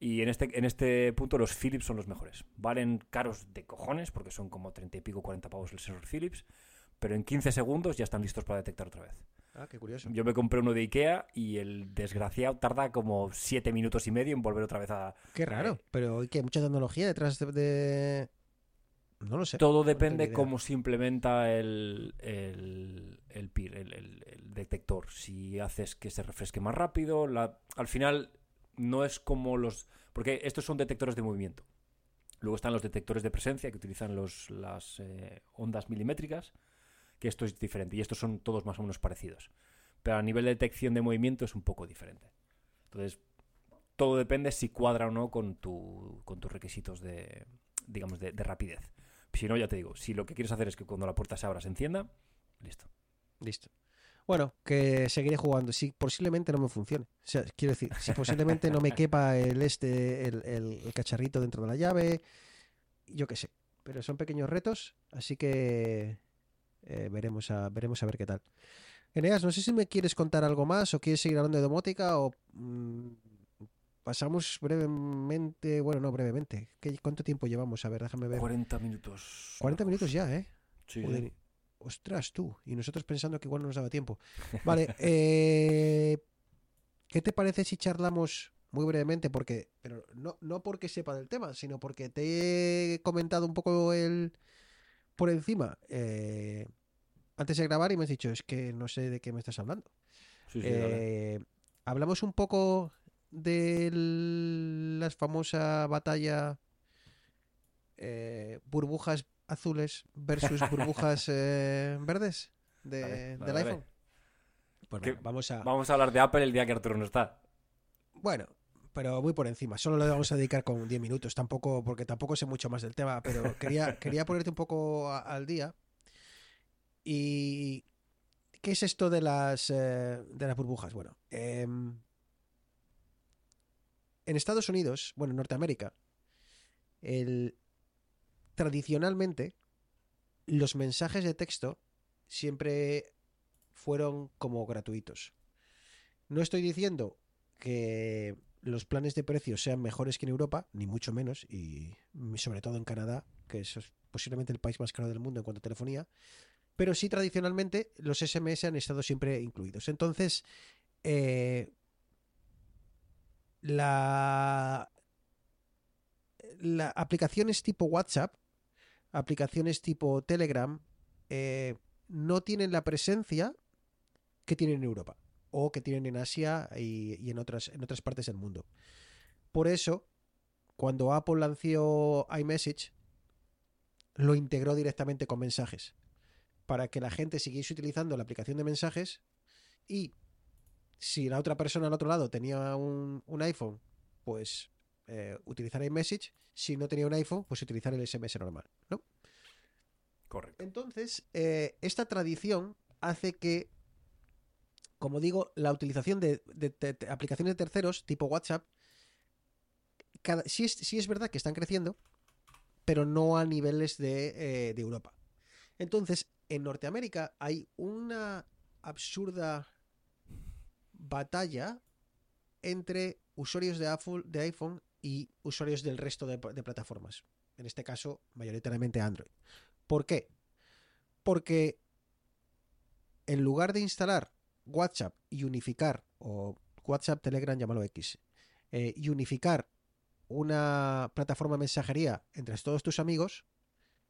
Y en este, en este punto los Philips son los mejores. Valen caros de cojones, porque son como 30 y pico, 40 pavos el sensor Philips. Pero en 15 segundos ya están listos para detectar otra vez. Ah, qué curioso. Yo me compré uno de Ikea y el desgraciado tarda como 7 minutos y medio en volver otra vez a... Qué raro. Pero hay que mucha tecnología detrás de. No lo sé. Todo depende cómo se implementa el, el, el PIR, el detector. Si haces que se refresque más rápido, la- al final no es como los... Porque estos son detectores de movimiento. Luego están los detectores de presencia que utilizan los, las eh, ondas milimétricas, que esto es diferente. Y estos son todos más o menos parecidos. Pero a nivel de detección de movimiento es un poco diferente. Entonces, todo depende si cuadra o no con, tu, con tus requisitos de, digamos, de, de rapidez. Si no, ya te digo, si lo que quieres hacer es que cuando la puerta se abra se encienda, listo. Listo. Bueno, que seguiré jugando. Si posiblemente no me funcione. O sea, quiero decir, si posiblemente no me quepa el este, el, el- el cacharrito dentro de la llave, yo qué sé. Pero son pequeños retos, así que eh, veremos a veremos a ver qué tal. Eneas, no sé si me quieres contar algo más o quieres seguir hablando de domótica o mm, pasamos brevemente, bueno, no brevemente. ¿Qué, ¿Cuánto tiempo llevamos? A ver, déjame ver. 40 minutos. 40 minutos ya, ¿eh? Sí. Joder, ostras, tú. Y nosotros pensando que igual no nos daba tiempo. Vale, eh, ¿qué te parece si charlamos muy brevemente? Porque, pero no, no porque sepa del tema, sino porque te he comentado un poco el por encima eh, antes de grabar y me has dicho, es que no sé de qué me estás hablando. Sí, sí. Eh, hablamos un poco de la famosa batalla burbujas azules versus burbujas eh, verdes de- Dale, del dale, dale. iPhone. Pues vamos a... Vamos a hablar de Apple el día que Arturo no está. Bueno, pero muy por encima. Solo le vamos a dedicar con 10 minutos. Tampoco, porque tampoco sé mucho más del tema, pero quería, quería ponerte un poco a- al día. ¿Y qué es esto de las, eh, de las burbujas? Bueno, em, en Estados Unidos, bueno, en Norteamérica, el, tradicionalmente los mensajes de texto siempre fueron como gratuitos. No estoy diciendo que los planes de precios sean mejores que en Europa, ni mucho menos, y sobre todo en Canadá, que es posiblemente el país más caro del mundo en cuanto a telefonía, pero sí tradicionalmente los SMS han estado siempre incluidos. Entonces, eh, la, la aplicaciones tipo WhatsApp, aplicaciones tipo Telegram, eh, no tienen la presencia que tienen en Europa o que tienen en Asia y, en, otras, en otras partes del mundo. Por eso, cuando Apple lanzó iMessage, lo integró directamente con mensajes, para que la gente siguiese utilizando la aplicación de mensajes y si la otra persona al otro lado tenía un, iPhone, pues eh, utilizar iMessage, si no tenía un iPhone, pues utilizar el SMS normal, ¿no? Correcto. Entonces, eh, esta tradición hace que como digo, la utilización de, aplicaciones de terceros tipo WhatsApp, sí, es, verdad que están creciendo, pero no a niveles de, eh, de Europa. Entonces, en Norteamérica hay una absurda batalla entre usuarios de, Apple, de iPhone y usuarios del resto de, plataformas. En este caso, mayoritariamente Android. ¿Por qué? Porque en lugar de instalar WhatsApp y unificar, o WhatsApp, Telegram, llámalo X, eh, y unificar una plataforma de mensajería entre todos tus amigos,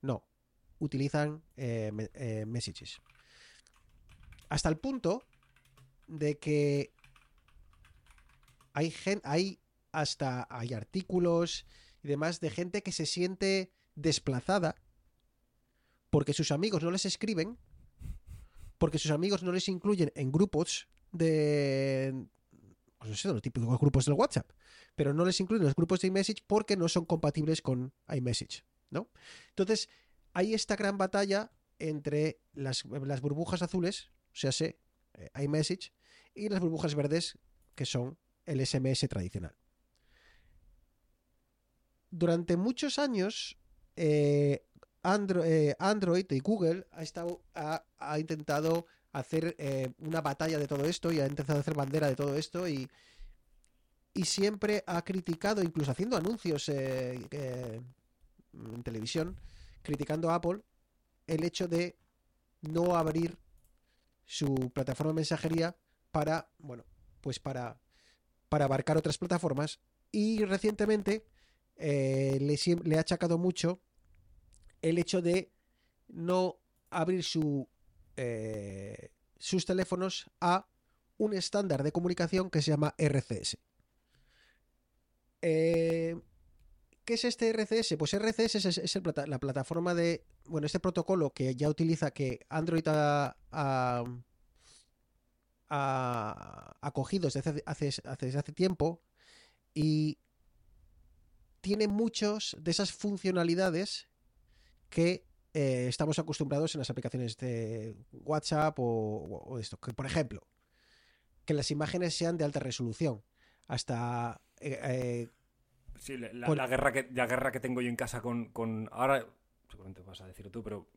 no, utilizan eh, eh, messages. Hasta el punto de que hay, hay hasta hay artículos y demás de gente que se siente desplazada porque sus amigos no les escriben porque sus amigos no les incluyen en grupos de. Pues no sé, los típicos grupos del WhatsApp, pero no les incluyen en los grupos de iMessage porque no son compatibles con iMessage, ¿no? Entonces, hay esta gran batalla entre las, burbujas azules, o sea, sé, eh, iMessage, y las burbujas verdes, que son el SMS tradicional. Durante muchos años, eh, eh, Android, y Google ha, estado, ha, intentado hacer eh, una batalla de todo esto y ha intentado hacer bandera de todo esto y, y siempre ha criticado, incluso haciendo anuncios en televisión, criticando a Apple el hecho de no abrir su plataforma de mensajería para, bueno, pues para, para abarcar otras plataformas. Y recientemente le, le ha achacado mucho el hecho de no abrir eh, sus teléfonos a un estándar de comunicación que se llama RCS. Eh, ¿Qué es este RCS? Pues RCS es, la plataforma de, bueno, este protocolo que ya utiliza que Android ha, acogido desde hace, hace, hace tiempo y tiene muchos de esas funcionalidades que eh, estamos acostumbrados en las aplicaciones de WhatsApp o, esto. Que, por ejemplo, que las imágenes sean de alta resolución. Hasta. Eh, eh, sí, la, guerra que, la guerra que tengo yo en casa con. con ahora, seguramente vas a decir tú, pero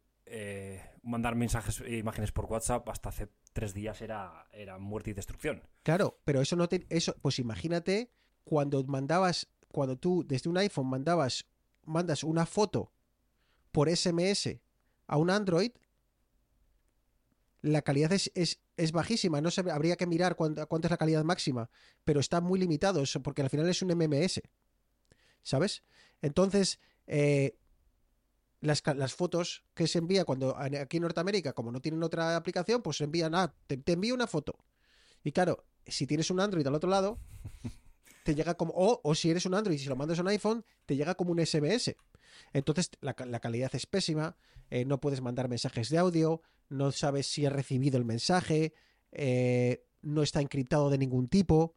mandar mensajes e imágenes por WhatsApp hasta hace tres días era, era muerte y destrucción. Claro, pero eso no te. Eso, pues imagínate cuando mandabas. Cuando tú desde un iPhone mandabas. Mandas una foto por SMS a un Android, la calidad es, es, bajísima. No se, habría que mirar cuánto, es la calidad máxima, pero está muy limitado porque al final es un MMS. ¿Sabes? Entonces, eh, las, fotos que se envía cuando aquí en Norteamérica, como no tienen otra aplicación, pues se envían, ah, te, te una foto. Y claro, si tienes un Android al otro lado, te llega como, o, o si eres un Android y si lo mandas a un iPhone, te llega como un SMS. Entonces la, calidad es pésima, eh, no puedes mandar mensajes de audio, no sabes si has recibido el mensaje, eh, no está encriptado de ningún tipo.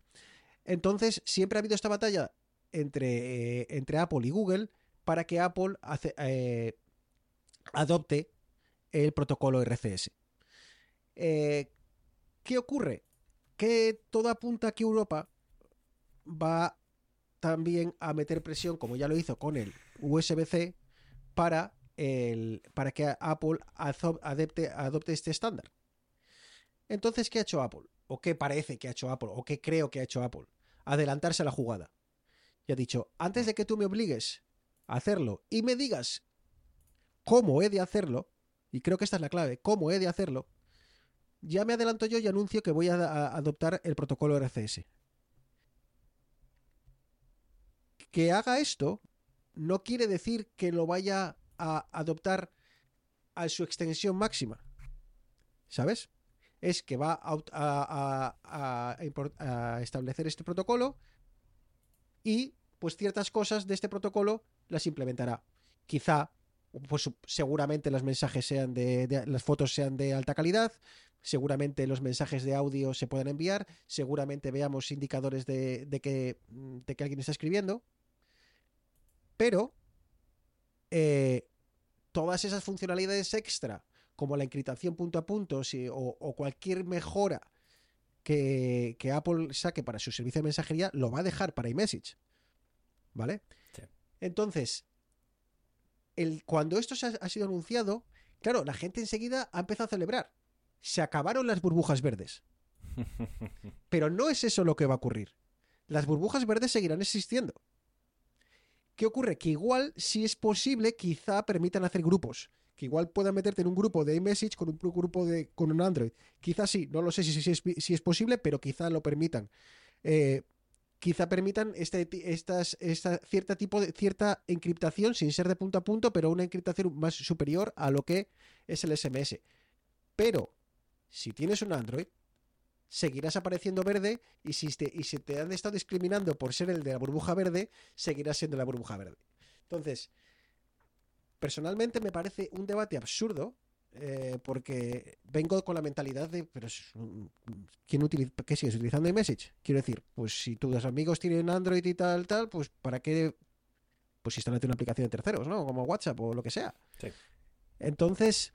Entonces siempre ha habido esta batalla entre, eh, entre Apple y Google para que Apple adopte el protocolo RCS. ¿Qué ocurre? Que todo apunta a que Europa va también a meter presión, como ya lo hizo con el USB-C, para, para que Apple adopte, adopte este estándar. Entonces, ¿qué ha hecho Apple? ¿O qué parece que ha hecho Apple? ¿O qué creo que ha hecho Apple? Adelantarse a la jugada. Y ha dicho, antes de que tú me obligues a hacerlo y me digas cómo he de hacerlo, y creo que esta es la clave, cómo he de hacerlo, ya me adelanto yo y anuncio que voy a, a adoptar el protocolo RCS. Que haga esto no quiere decir que lo vaya a adoptar a su extensión máxima. ¿Sabes? Es que va a, establecer este protocolo y pues ciertas cosas de este protocolo las implementará. Quizá, pues seguramente los mensajes sean de, las fotos sean de alta calidad, seguramente los mensajes de audio se puedan enviar, seguramente veamos indicadores de, que, de que alguien está escribiendo, pero eh, todas esas funcionalidades extra, como la encriptación punto a punto si- o, o cualquier mejora que, que Apple saque para su servicio de mensajería, lo va a dejar para iMessage. ¿Vale? Sí. Entonces, el, cuando esto se ha, ha sido anunciado, claro, la gente enseguida ha empezado a celebrar. Se acabaron las burbujas verdes. Pero no es eso lo que va a ocurrir. Las burbujas verdes seguirán existiendo. ¿Qué ocurre? Que igual, si es posible, quizá permitan hacer grupos. Que igual puedan meterte en un grupo de iMessage con un grupo de con un Android. Quizá sí, no lo sé si, si es, si es posible, pero quizá lo permitan. Eh, quizá permitan este, estas, esta cierta tipo de cierta encriptación sin ser de punto a punto, pero una encriptación más superior a lo que es el SMS. Pero si tienes un Android, seguirás apareciendo verde y si te, y si te han estado discriminando por ser el de la burbuja verde, seguirás siendo la burbuja verde. Entonces, personalmente me parece un debate absurdo eh, porque vengo con la mentalidad de, pero ¿quién utiliza, qué sigues utilizando iMessage? Quiero decir, pues si tus amigos tienen Android y tal, tal, pues ¿para qué? Pues instálate una aplicación de terceros, ¿no? Como WhatsApp o lo que sea. Sí. Entonces,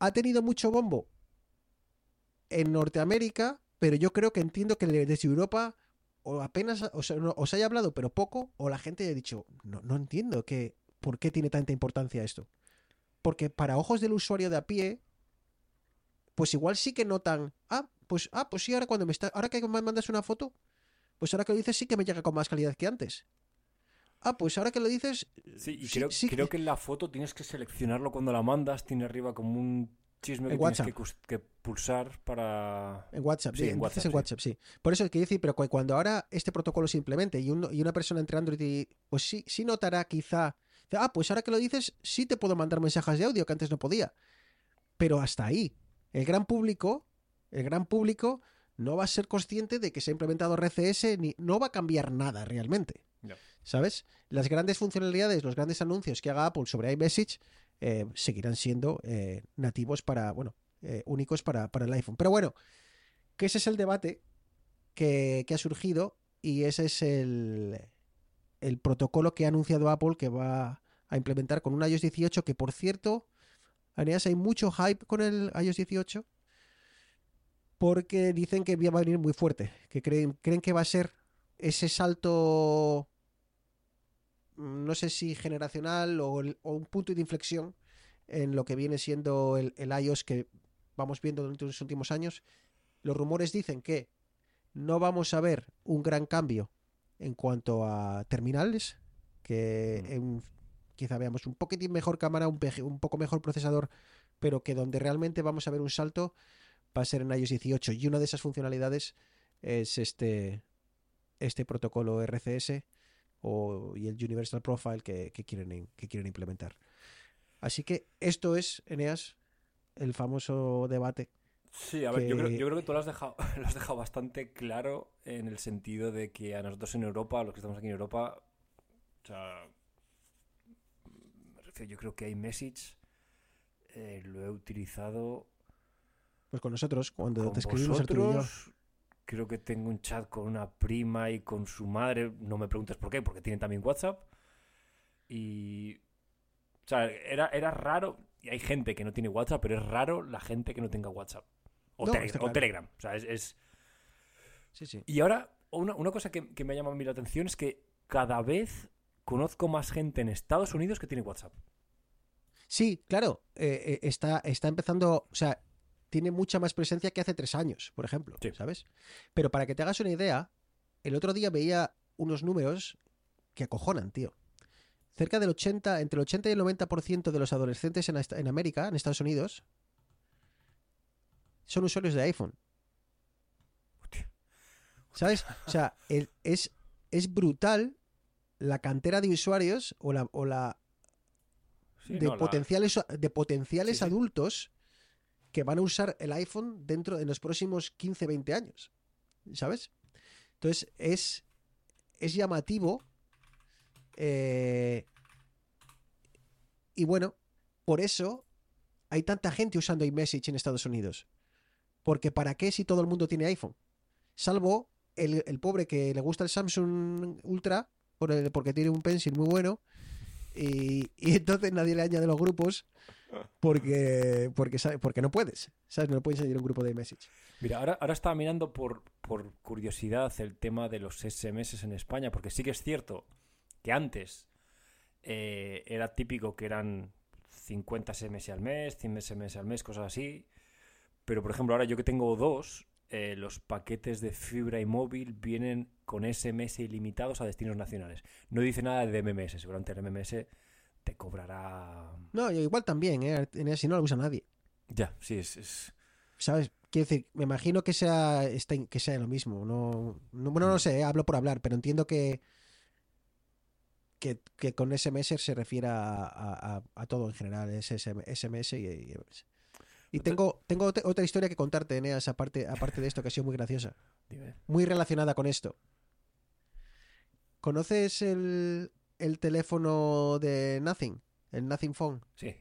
ha tenido mucho bombo en Norteamérica, pero yo creo que entiendo que desde Europa o apenas o sea, no- os haya hablado, pero poco, o la gente haya dicho, no, no entiendo que, por qué tiene tanta importancia esto. Porque para ojos del usuario de a pie, pues igual sí que notan, ah, pues, ah, pues sí, ahora cuando me está, ahora que me mandas una foto, pues ahora que lo dices sí que me llega con más calidad que antes. Ah, pues ahora que lo dices, Sí, y Sí, creo, sí creo que- que en la foto tienes que seleccionarlo cuando la mandas. Tiene arriba como un chisme que En tienes WhatsApp. que, que pulsar para... En WhatsApp, Sí, sí, en WhatsApp, en sí. WhatsApp, sí. Por eso quiero decir, pero cu- cuando ahora este protocolo se implemente y, un- y una persona entre Android y. Pues sí, sí notará quizá. Ah, pues ahora que lo dices, sí te puedo mandar mensajes de audio que antes no podía. Pero hasta ahí. El gran público, el gran público no va a ser consciente de que se ha implementado RCS ni no va a cambiar nada realmente. No. ¿Sabes? Las grandes funcionalidades, los grandes anuncios que haga Apple sobre iMessage eh, seguirán siendo eh, nativos para, bueno, eh, únicos para, para el iPhone. Pero bueno, que ese es el debate que, que ha surgido y ese es el, el protocolo que ha anunciado Apple que va a implementar con un iOS 18 que, por cierto, Aneas, hay mucho hype con el iOS 18 porque dicen que va a venir muy fuerte, que creen, creen que va a ser ese salto, no sé si generacional o, el- o un punto de inflexión en lo que viene siendo el, el iOS que vamos viendo durante los últimos años. Los rumores dicen que no vamos a ver un gran cambio en cuanto a terminales, que Mm. en- quizá veamos un poquitín mejor cámara, un, un poco mejor procesador, pero que donde realmente vamos a ver un salto va a ser en iOS 18 y una de esas funcionalidades es este este protocolo RCS o, y el Universal Profile que, que quieren, que quieren implementar. Así que esto es, Eneas, el famoso debate. Sí, a ver, yo, creo, yo creo que tú lo has, dejado, lo has dejado bastante claro en el sentido de que a nosotros en Europa, los que estamos aquí en Europa, o sea, me refiero, yo creo que iMessage eh, lo he utilizado Pues con nosotros, cuando con te escribimos vosotros. Creo que tengo un chat con una prima y con su madre. No me preguntes por qué, porque tienen también WhatsApp. Y. O sea, era, era raro. Y hay gente que no tiene WhatsApp, pero es raro la gente que no tenga WhatsApp. O, No, Telegram, o. Telegram. O sea, es. es- Sí, sí. Y ahora, una, una cosa que, que me ha llamado a mí la atención es que cada vez conozco más gente en Estados Unidos que tiene WhatsApp. Sí, claro, eh, eh, está, está empezando, o sea, tiene mucha más presencia que hace tres años, por ejemplo, Sí. ¿sabes? Pero para que te hagas una idea, el otro día veía unos números que acojonan, tío. Cerca del 80, entre el 80 y el 90% de los adolescentes en, América, en Estados Unidos, son usuarios de iPhone. ¿Sabes? O sea, el- es, es brutal la cantera de usuarios o la, o la Sí, de, no, la- potenciales, de potenciales sí. adultos que van a usar el iPhone dentro en los próximos 15, 20 años. ¿Sabes? Entonces es, es llamativo. eh, y bueno, por eso hay tanta gente usando iMessage en Estados Unidos. Porque ¿para qué si todo el mundo tiene iPhone? Salvo el, el pobre que le gusta el Samsung Ultra por el- porque tiene un pencil muy bueno. Y, y entonces nadie le añade los grupos porque, porque, porque no puedes. ¿Sabes? No puedes añadir un grupo de iMessage. Mira, ahora, ahora estaba mirando por, por curiosidad el tema de los SMS en España, porque sí que es cierto que antes eh, era típico que eran 50 SMS al mes, 100 SMS al mes, cosas así. Pero, por ejemplo, ahora yo que tengo dos, eh, los paquetes de fibra y móvil vienen con SMS ilimitados a destinos nacionales. No dice nada de MMS, seguramente el MMS te cobrará... No, igual también, ¿eh? Si no lo usa nadie. Ya, sí, es... es- ¿Sabes? Quiero decir, me imagino que sea, que sea lo mismo. No, no- bueno, no sé, ¿eh? hablo por hablar, pero entiendo que, que, que con SMS se refiere a, a- todo en general, es SM SMS y, y tengo, tengo ot- otra historia que contarte, Eneas, aparte, aparte de esto, que ha sido muy graciosa. Muy relacionada con esto. ¿Conoces el, el teléfono de Nothing? El Nothing Phone. Sí.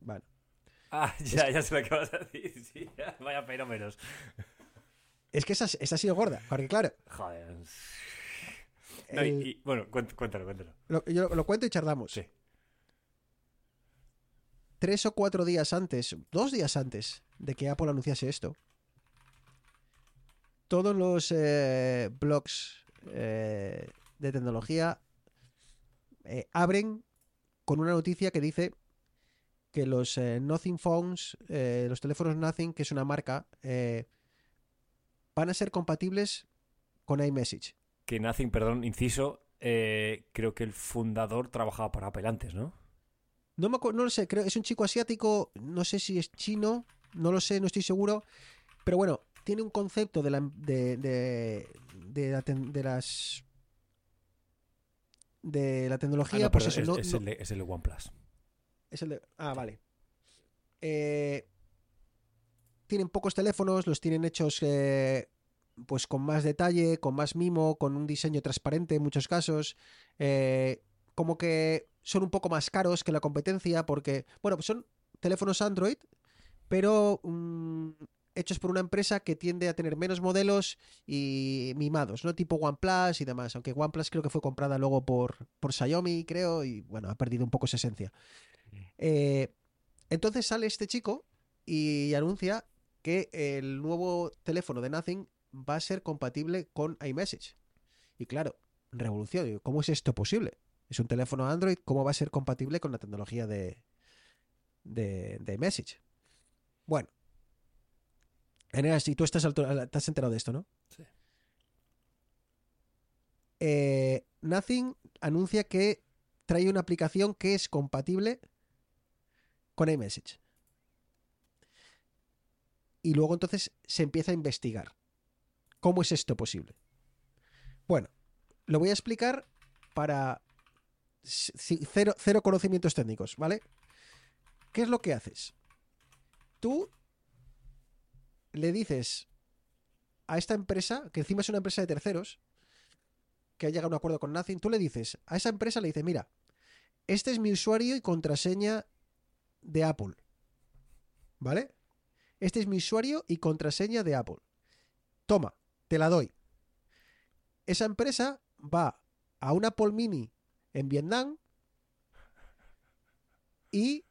Bueno. Ah, ya, ya sé lo que vas a decir, sí. Vaya fenómenos. Es que esa, esa ha sido gorda, porque claro, Joder. No, y- el- y, bueno, cuént- cuéntalo, cuéntalo. lo, yo lo cuento y charlamos. Sí. Tres o cuatro días antes, dos días antes de que Apple anunciase esto, todos los eh, blogs eh, de tecnología eh, abren con una noticia que dice que los eh, Nothing Phones, eh, los teléfonos Nothing, que es una marca, van a ser compatibles con iMessage. Que Nothing, perdón, inciso, creo que el fundador trabajaba para Apple antes, ¿no? No, me no lo sé, creo es un chico asiático, no sé si es chino, no lo sé, no estoy seguro, pero bueno, tiene un concepto de la de, de, de la ten- de las de la Ah, tecnología, no, pues perdón, eso, es, no- es no- el de, es el de OnePlus. es el de- ah, vale. Eh, tienen pocos teléfonos, los tienen hechos eh, pues con más detalle, con más mimo, con un diseño transparente en muchos casos. eh, como que son un poco más caros que la competencia porque, bueno, pues son teléfonos Android, pero mm, hechos por una empresa que tiende a tener menos modelos y mimados, ¿no? Tipo OnePlus y demás, aunque OnePlus creo que fue comprada luego por, por Xiaomi, creo, y bueno, ha perdido un poco esa esencia. Eh, entonces sale este chico y anuncia que el nuevo teléfono de Nothing va a ser compatible con iMessage. Y claro, revolución. ¿Cómo es esto posible? Es un teléfono Android, ¿cómo va a ser compatible con la tecnología de, de, de iMessage? Bueno. Eneas, y tú estás, al- te has enterado de esto, ¿no? Sí. Eh, Nothing anuncia que trae una aplicación que es compatible con iMessage. Y luego entonces se empieza a investigar. ¿Cómo es esto posible? Bueno, lo voy a explicar para cero, cero conocimientos técnicos, ¿vale? ¿Qué es lo que haces? Tú le dices a esta empresa, que encima es una empresa de terceros, que ha llegado a un acuerdo con Nothing, tú le dices, a esa empresa le dices, mira, este es mi usuario y contraseña de Apple. ¿Vale? Este es mi usuario y contraseña de Apple. Toma, te la doy. Esa empresa va a un Apple Mini en Vietnam y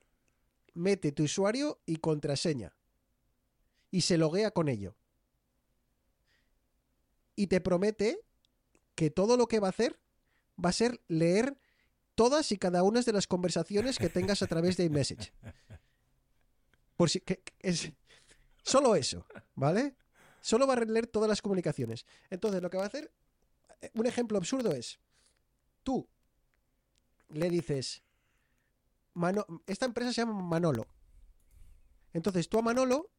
mete tu usuario y contraseña. Y se loguea con ello. Y te promete que todo lo que va a hacer va a ser leer todas y cada una de las conversaciones que tengas a través de iMessage. Por si que, es Solo eso, ¿vale? Solo va a leer todas las comunicaciones. Entonces, lo que va a hacer, eh, un ejemplo absurdo es, tú le dices, Mano- esta empresa se llama Manolo. Entonces, tú a Manolo,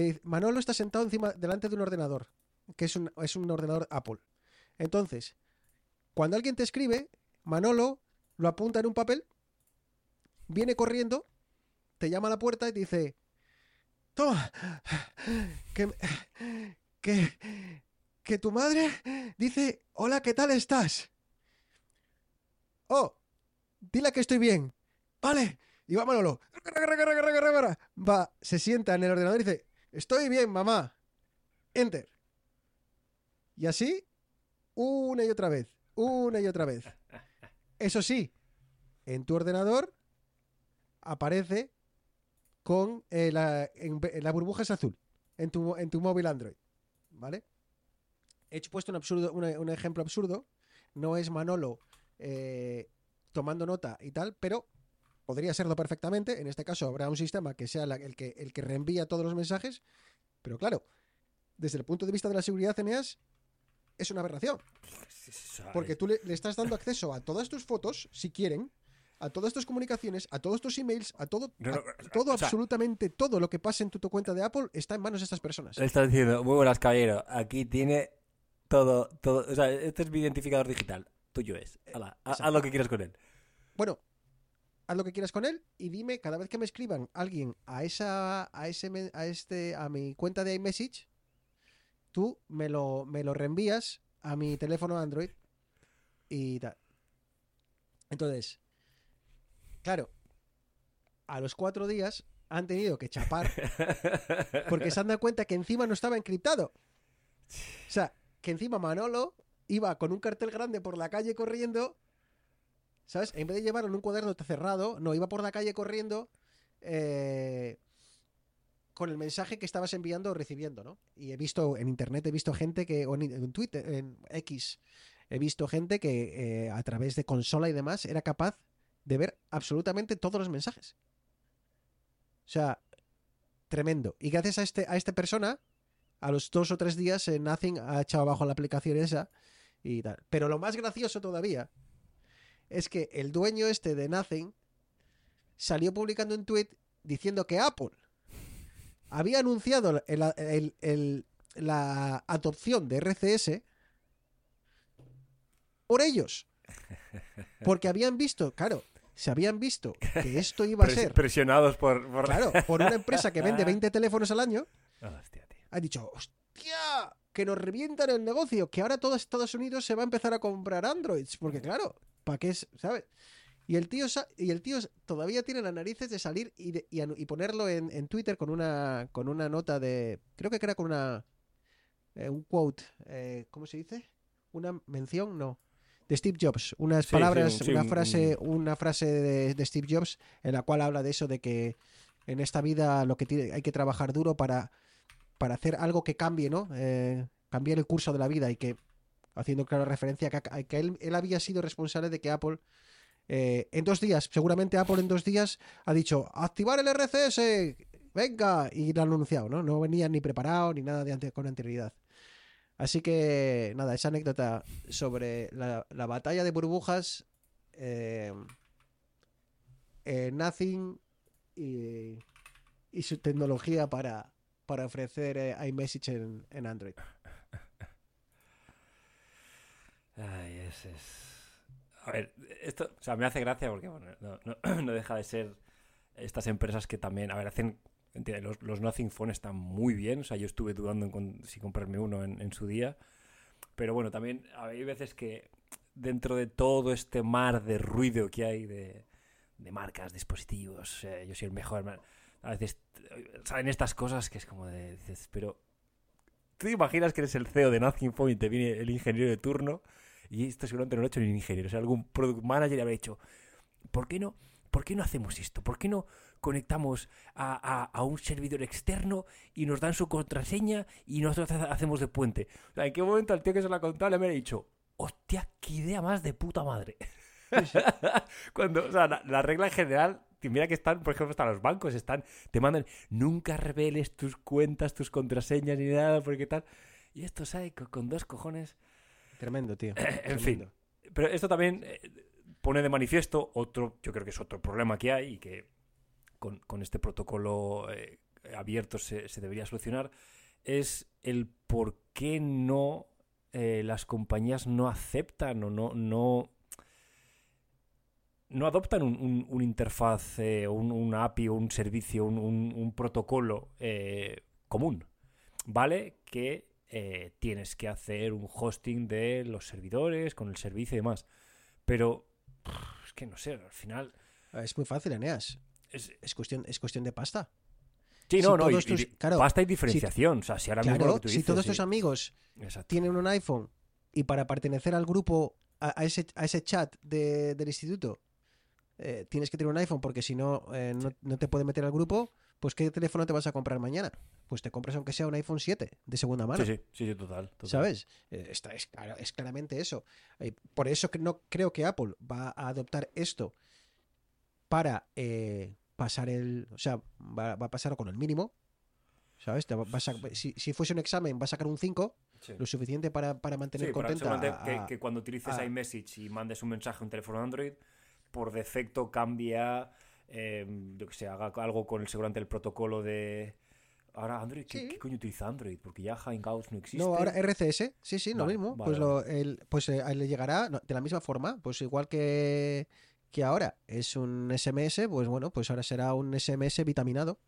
dices, Manolo está sentado encima, delante de un ordenador, que es un, es un ordenador Apple. Entonces, cuando alguien te escribe, Manolo lo apunta en un papel, viene corriendo, te llama a la puerta y te dice, toma, que, que, que tu madre dice, hola, ¿qué tal estás? Oh, dile que estoy bien. Vale. Y va Manolo. Va, se sienta en el ordenador y dice, estoy bien, mamá. Enter. Y así, una y otra vez, una y otra vez. Eso sí, en tu ordenador aparece con eh, la, burbuja es azul en tu, en tu móvil Android. ¿Vale? He puesto un, absurdo, una- un ejemplo absurdo. No es Manolo eh, tomando nota y tal, pero podría serlo perfectamente. En este caso habrá un sistema que sea la- el, que, el que reenvía todos los mensajes. Pero claro, desde el punto de vista de la seguridad, Eneas, es una aberración. Porque tú le, le estás dando acceso a todas tus fotos, si quieren, a todas tus comunicaciones, a todos tus emails, a todo, No, no, a todo o sea- absolutamente todo lo que pase en tu, tu cuenta de Apple está en manos de estas personas. Le estás diciendo, muy buenas, caballero. Aquí tiene todo, todo. O sea, este es mi identificador digital. Tuyo es. Hala, ha- haz lo que quieras con él. Bueno, haz lo que quieras con él y dime cada vez que me escriban alguien a esa, a ese, a este, a mi cuenta de iMessage, tú me lo, me lo reenvías a mi teléfono Android y tal. Entonces, claro, a los cuatro días han tenido que chapar porque se han dado cuenta que encima no estaba encriptado. O sea, que encima Manolo iba con un cartel grande por la calle corriendo, ¿sabes? En vez de llevarlo en un cuaderno cerrado, no, iba por la calle corriendo eh, con el mensaje que estabas enviando o recibiendo, ¿no? Y he visto en internet, he visto gente que, o en, Twitter, en X, he visto gente que eh, a través de consola y demás era capaz de ver absolutamente todos los mensajes. O sea, tremendo. Y gracias a este a esta persona, a los dos o tres días, eh, Nothing ha echado abajo la aplicación esa y tal. Pero lo más gracioso todavía es que el dueño este de Nothing salió publicando un tweet diciendo que Apple había anunciado el- el- el- la adopción de RCS por ellos. Porque habían visto, claro, se habían visto que esto iba a ser, Presionados por. por... claro, por una empresa que vende 20 teléfonos al año, Hostia, tío. ha dicho, hostia, que nos revientan el negocio, que ahora todo Estados Unidos se va a empezar a comprar Androids, porque claro, ¿para qué es, sabes? Y el tío y el tío todavía tiene las narices de salir y, de- y anu- y ponerlo en, en Twitter con una con una nota de creo que era con una eh, un quote, eh, ¿cómo se dice? Una mención, no. De Steve Jobs, unas Sí, palabras, sí, una un- frase, una frase de, de Steve Jobs en la cual habla de eso de que en esta vida lo que tiene, hay que trabajar duro para para hacer algo que cambie, ¿no? Eh, cambiar el curso de la vida y que, haciendo clara referencia a que, él, él había sido responsable de que Apple, eh, en dos días, seguramente Apple en dos días ha dicho, activar el RCS, venga, y lo han anunciado, ¿no? No venía ni preparado ni nada de con anterioridad. Así que, nada, esa anécdota sobre la, la batalla de burbujas, eh, eh, Nothing y, su tecnología para, para ofrecer iMessage en Android. Ay, ese es. A ver, esto, o sea, me hace gracia porque, bueno, no, no- no deja de ser estas empresas que también, a ver, hacen. Los, los Nothing Phone están muy bien, o sea, yo estuve dudando en si comprarme uno en, en su día. Pero bueno, también hay veces que dentro de todo este mar de ruido que hay de, de marcas, dispositivos, eh, yo soy el mejor. A veces salen estas cosas que es como de. Dices, pero. ¿Tú te imaginas que eres el CEO de Nothing Phone y te viene el ingeniero de turno? Y esto seguramente no lo ha hecho ni un ingeniero. O sea, algún product manager le habrá dicho, ¿por qué no, ¿por qué no hacemos esto? ¿Por qué no conectamos a, a- a un servidor externo y nos dan su contraseña y nosotros ha- hacemos de puente? O sea, ¿en qué momento al tío que se lo ha contado le ha dicho, hostia, qué idea más de puta madre? Cuando, o sea, la, la regla en general mira que están, por ejemplo, están los bancos, están, te mandan, nunca reveles tus cuentas, tus contraseñas ni nada, porque tal. Y esto hay con dos cojones. Tremendo, tío. en fin. Pero esto también eh, pone de manifiesto otro, yo creo que es otro problema que hay y que con, con este protocolo eh, abierto se, se, debería solucionar, es el por qué no eh, las compañías no aceptan o no, no, no adoptan un, un, un interfaz, eh, un, una API o un servicio, un, un protocolo eh, común. ¿Vale? Que eh, tienes que hacer un hosting de los servidores con el servicio y demás. Pero es que no sé, al final. Es muy fácil, Eneas. Es, es, cuestión, es cuestión de pasta. Sí, no, si no, y, tus, y, claro, pasta y diferenciación. Si, o sea, si ahora claro, mismo lo que tú si dices, todos sí. tus amigos Exacto. tienen un iPhone y para pertenecer al grupo, a, a, ese, a ese, chat de, del instituto, eh, tienes que tener un iPhone porque si no, eh, no, no, te puede meter al grupo, pues ¿qué teléfono te vas a comprar mañana? Pues te compras aunque sea un iPhone 7 de segunda mano. Sí, sí, sí, total, total, ¿Sabes? Eh, está, es, es, claramente eso. Eh, por eso que no creo que Apple va a adoptar esto para eh, pasar el... O sea, va, va, a pasar con el mínimo. ¿Sabes? Te a, si, si, fuese un examen, va a sacar un 5, sí. lo suficiente para, para mantener sí, contenta. Para que, que, cuando utilices a, iMessage y mandes un mensaje a un teléfono Android, por defecto cambia, eh, yo que sé, haga algo con el seguramente el protocolo de... Ahora Android, ¿qué, sí. ¿qué, coño utiliza Android? Porque ya Hangouts no existe. No, ahora RCS, sí, sí, lo vale, mismo. Vale, pues, lo, el, pues eh, le llegará no, de la misma forma, pues igual que, que ahora es un SMS, pues bueno, pues ahora será un SMS vitaminado.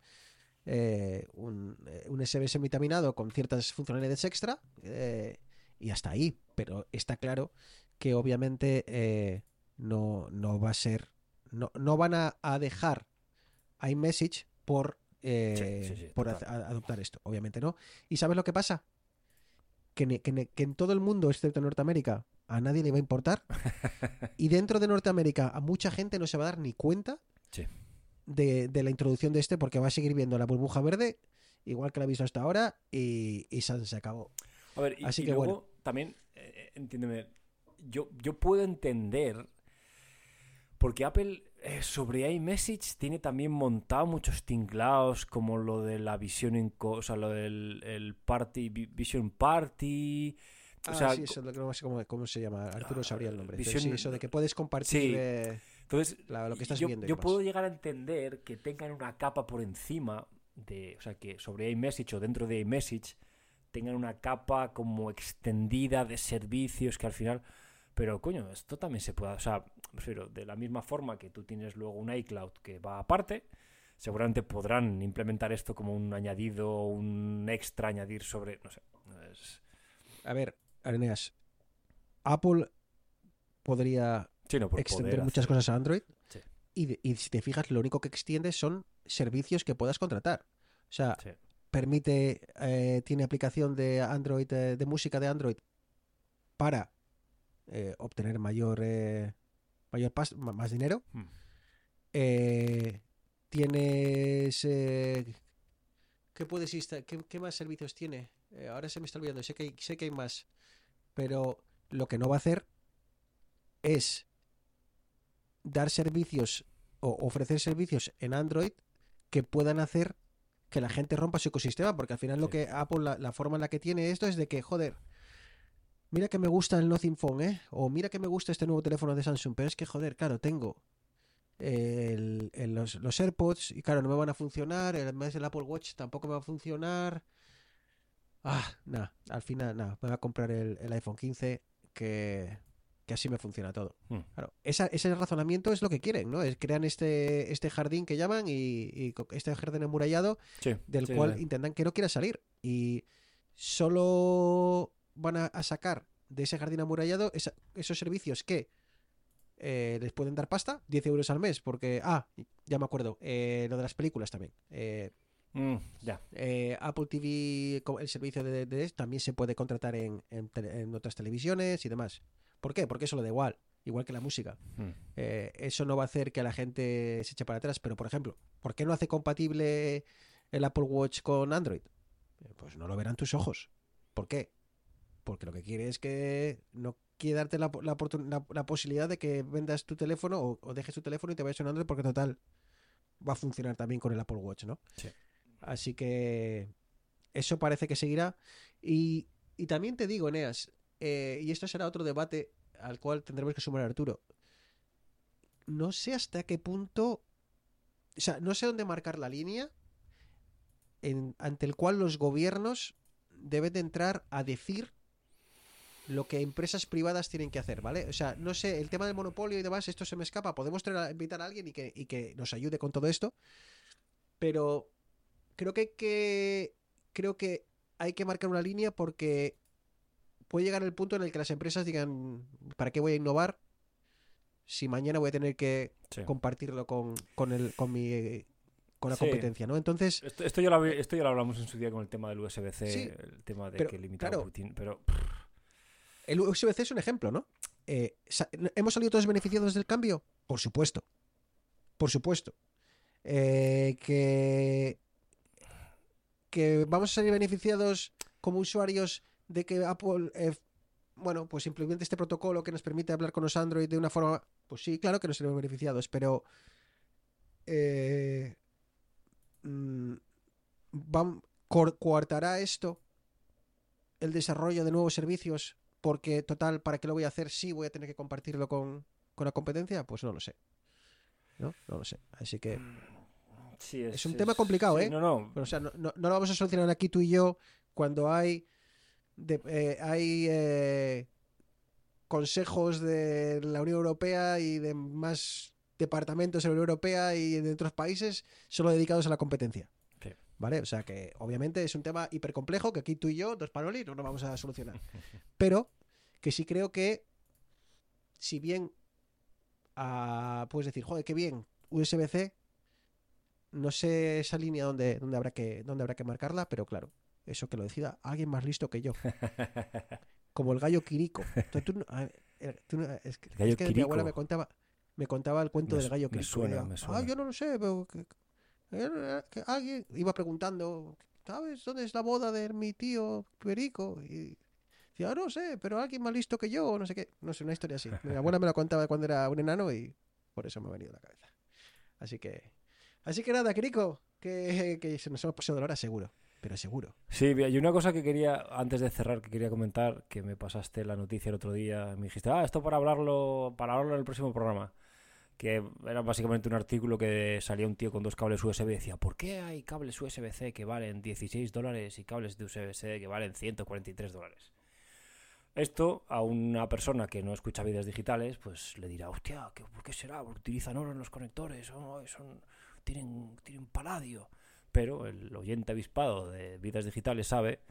Eh, un, un, SMS vitaminado con ciertas funcionalidades extra eh, y hasta ahí. Pero está claro que obviamente eh, no, no va a ser. No, no van a, a dejar iMessage por, eh, sí, sí, sí, por a, a adoptar esto. Obviamente no. ¿Y sabes lo que pasa? Que, que, que, en todo el mundo, excepto en Norteamérica, a nadie le va a importar. y dentro de Norteamérica, a mucha gente no se va a dar ni cuenta de, de, la introducción de este, porque va a seguir viendo la burbuja verde, igual que la ha visto hasta ahora, y, y se, se, acabó. A ver, y, Así y que luego bueno. también, eh, entiéndeme, yo, yo puedo entender porque Apple eh, sobre iMessage tiene también montado muchos tinglados como lo de la visión en o sea, lo del el party Vision Party o ah, sea, sí, eso no sé cómo, cómo, se llama. Arturo sabría el nombre. Sí, eso de que puedes compartir sí. eh, Entonces, la, lo que estás yo, viendo. Yo puedo llegar a entender que tengan una capa por encima de, o sea, que sobre iMessage o dentro de iMessage tengan una capa como extendida de servicios que al final pero coño, esto también se puede, o sea, prefiero, de la misma forma que tú tienes luego un iCloud que va aparte, seguramente podrán implementar esto como un añadido, un extra añadir sobre, no sé. Es... A ver, Areneas, Apple podría sí, no, extender muchas cosas a Android sí. y, y, si te fijas, lo único que extiende son servicios que puedas contratar. O sea, sí. permite, eh, tiene aplicación de Android, eh, de música de Android para eh, obtener mayor eh, mayor pas más dinero Hmm. eh, tienes ¿qué puedes ¿Qué, ¿qué, más servicios tiene? Eh, ahora se me está olvidando sé que, hay, sé que hay más pero lo que no va a hacer es dar servicios o ofrecer servicios en Android que puedan hacer que la gente rompa su ecosistema porque al final sí. lo que Apple la, la forma en la que tiene esto es de que joder mira que me gusta el Nothing Phone, ¿eh? O mira que me gusta este nuevo teléfono de Samsung, pero es que, joder, claro, tengo el, el, los, los, AirPods y, claro, no me van a funcionar, el, el Apple Watch tampoco me va a funcionar. Ah, nada, al final, nada, me voy a comprar el, el iPhone 15 que, que, así me funciona todo. Hmm. Claro, esa, ese razonamiento es lo que quieren, ¿no? Es crean este, este jardín que llaman y, y este jardín emurallado sí, del sí, cual intentan que no quiera salir. Y solo van a, a, sacar de ese jardín amurallado esa, esos servicios que eh, les pueden dar pasta, 10 euros al mes, porque, ah, ya me acuerdo, eh, lo de las películas también. Eh, mm, ya. Apple TV, el servicio de, de, también se puede contratar en, en, en, otras televisiones y demás. ¿Por qué? Porque eso lo da igual, igual que la música. Mm. eso no va a hacer que la gente se eche para atrás, pero, por ejemplo, ¿por qué no hace compatible el Apple Watch con Android? Pues no lo verán tus ojos. ¿Por qué? Porque lo que quiere es que no quiere darte la, la, la, la posibilidad de que vendas tu teléfono o, o, dejes tu teléfono y te vayas a un Android porque total va a funcionar también con el Apple Watch, ¿no? Sí. Así que eso parece que seguirá. Y, y también te digo, Eneas, eh, y esto será otro debate al cual tendremos que sumar a Arturo. No sé hasta qué punto. O sea, no sé dónde marcar la línea en- ante el cual los gobiernos deben de entrar a decir lo que empresas privadas tienen que hacer, ¿vale? O sea, no sé, el tema del monopolio y demás, esto se me escapa. Podemos traer a- invitar a alguien y que, y que nos ayude con todo esto. Pero creo que hay que. Creo que hay que marcar una línea porque puede llegar el punto en el que las empresas digan, ¿para qué voy a innovar? Si mañana voy a tener que Sí. compartirlo con, con, el, con mi con la Sí. competencia, ¿no? Entonces, Esto, esto, ya lo, esto ya lo hablamos en su día con el tema del USB-C, Sí, el tema de pero, que limitaba claro. Putin, pero el USB-C es un ejemplo, ¿no? Eh, ¿Hemos salido todos beneficiados del cambio? Por supuesto. Por supuesto. Eh, que, que vamos a salir beneficiados como usuarios de que Apple, eh, bueno, pues implemente este protocolo que nos permite hablar con los Android de una forma. Pues sí, claro que nos seremos beneficiados, pero. eh, mm, coartará esto el desarrollo de nuevos servicios porque total, ¿para qué lo voy a hacer si voy a tener que compartirlo con, con la competencia? Pues no lo sé. ¿No? No lo sé. Así que, sí, es un tema complicado, sí, ¿eh? No, no, o sea, no, no- no lo vamos a solucionar aquí tú y yo cuando hay, de- eh, hay eh, consejos de la Unión Europea y de más departamentos de la Unión Europea y de otros países solo dedicados a la competencia. Sí. ¿Vale? O sea que obviamente es un tema hipercomplejo que aquí tú y yo, dos panolis, no lo vamos a solucionar. Pero que sí creo que si bien ah, puedes decir, joder, qué bien, USB-C, no sé esa línea donde, donde, habrá que, donde habrá que marcarla, pero claro, eso que lo decida alguien más listo que yo, como el gallo Quirico. Tú- eh, tú es que, El gallo es que mi abuela me contaba, me contaba el cuento Me del gallo me Quirico. suena, y ella, me Ah, suena". yo no lo sé, pero que- que alguien iba preguntando, ¿sabes dónde es la boda de mi tío Perico? Y decía, "Ah, no sé, pero alguien más listo que yo, o no sé qué. No sé, una historia así. Mi abuela me la contaba cuando era un enano y por eso me ha venido a la cabeza. Así que, así que nada, Quirico, que, que se nos hemos pasado de la hora seguro, pero seguro. Sí, y una cosa que quería, antes de cerrar, que quería comentar, que me pasaste la noticia el otro día, me dijiste, ah, esto para hablarlo, para hablarlo en el próximo programa. Que era básicamente un artículo que salía un tío con dos cables USB y decía, ¿por qué hay cables USB-C que valen 16 dólares y cables de USB-C que valen 143 dólares? Esto a una persona que no escucha vídeos digitales, pues le dirá, hostia, ¿qué- ¿por qué será? Porque utilizan oro en los conectores, son, tienen, tienen paladio. Pero el oyente avispado de vidas digitales sabe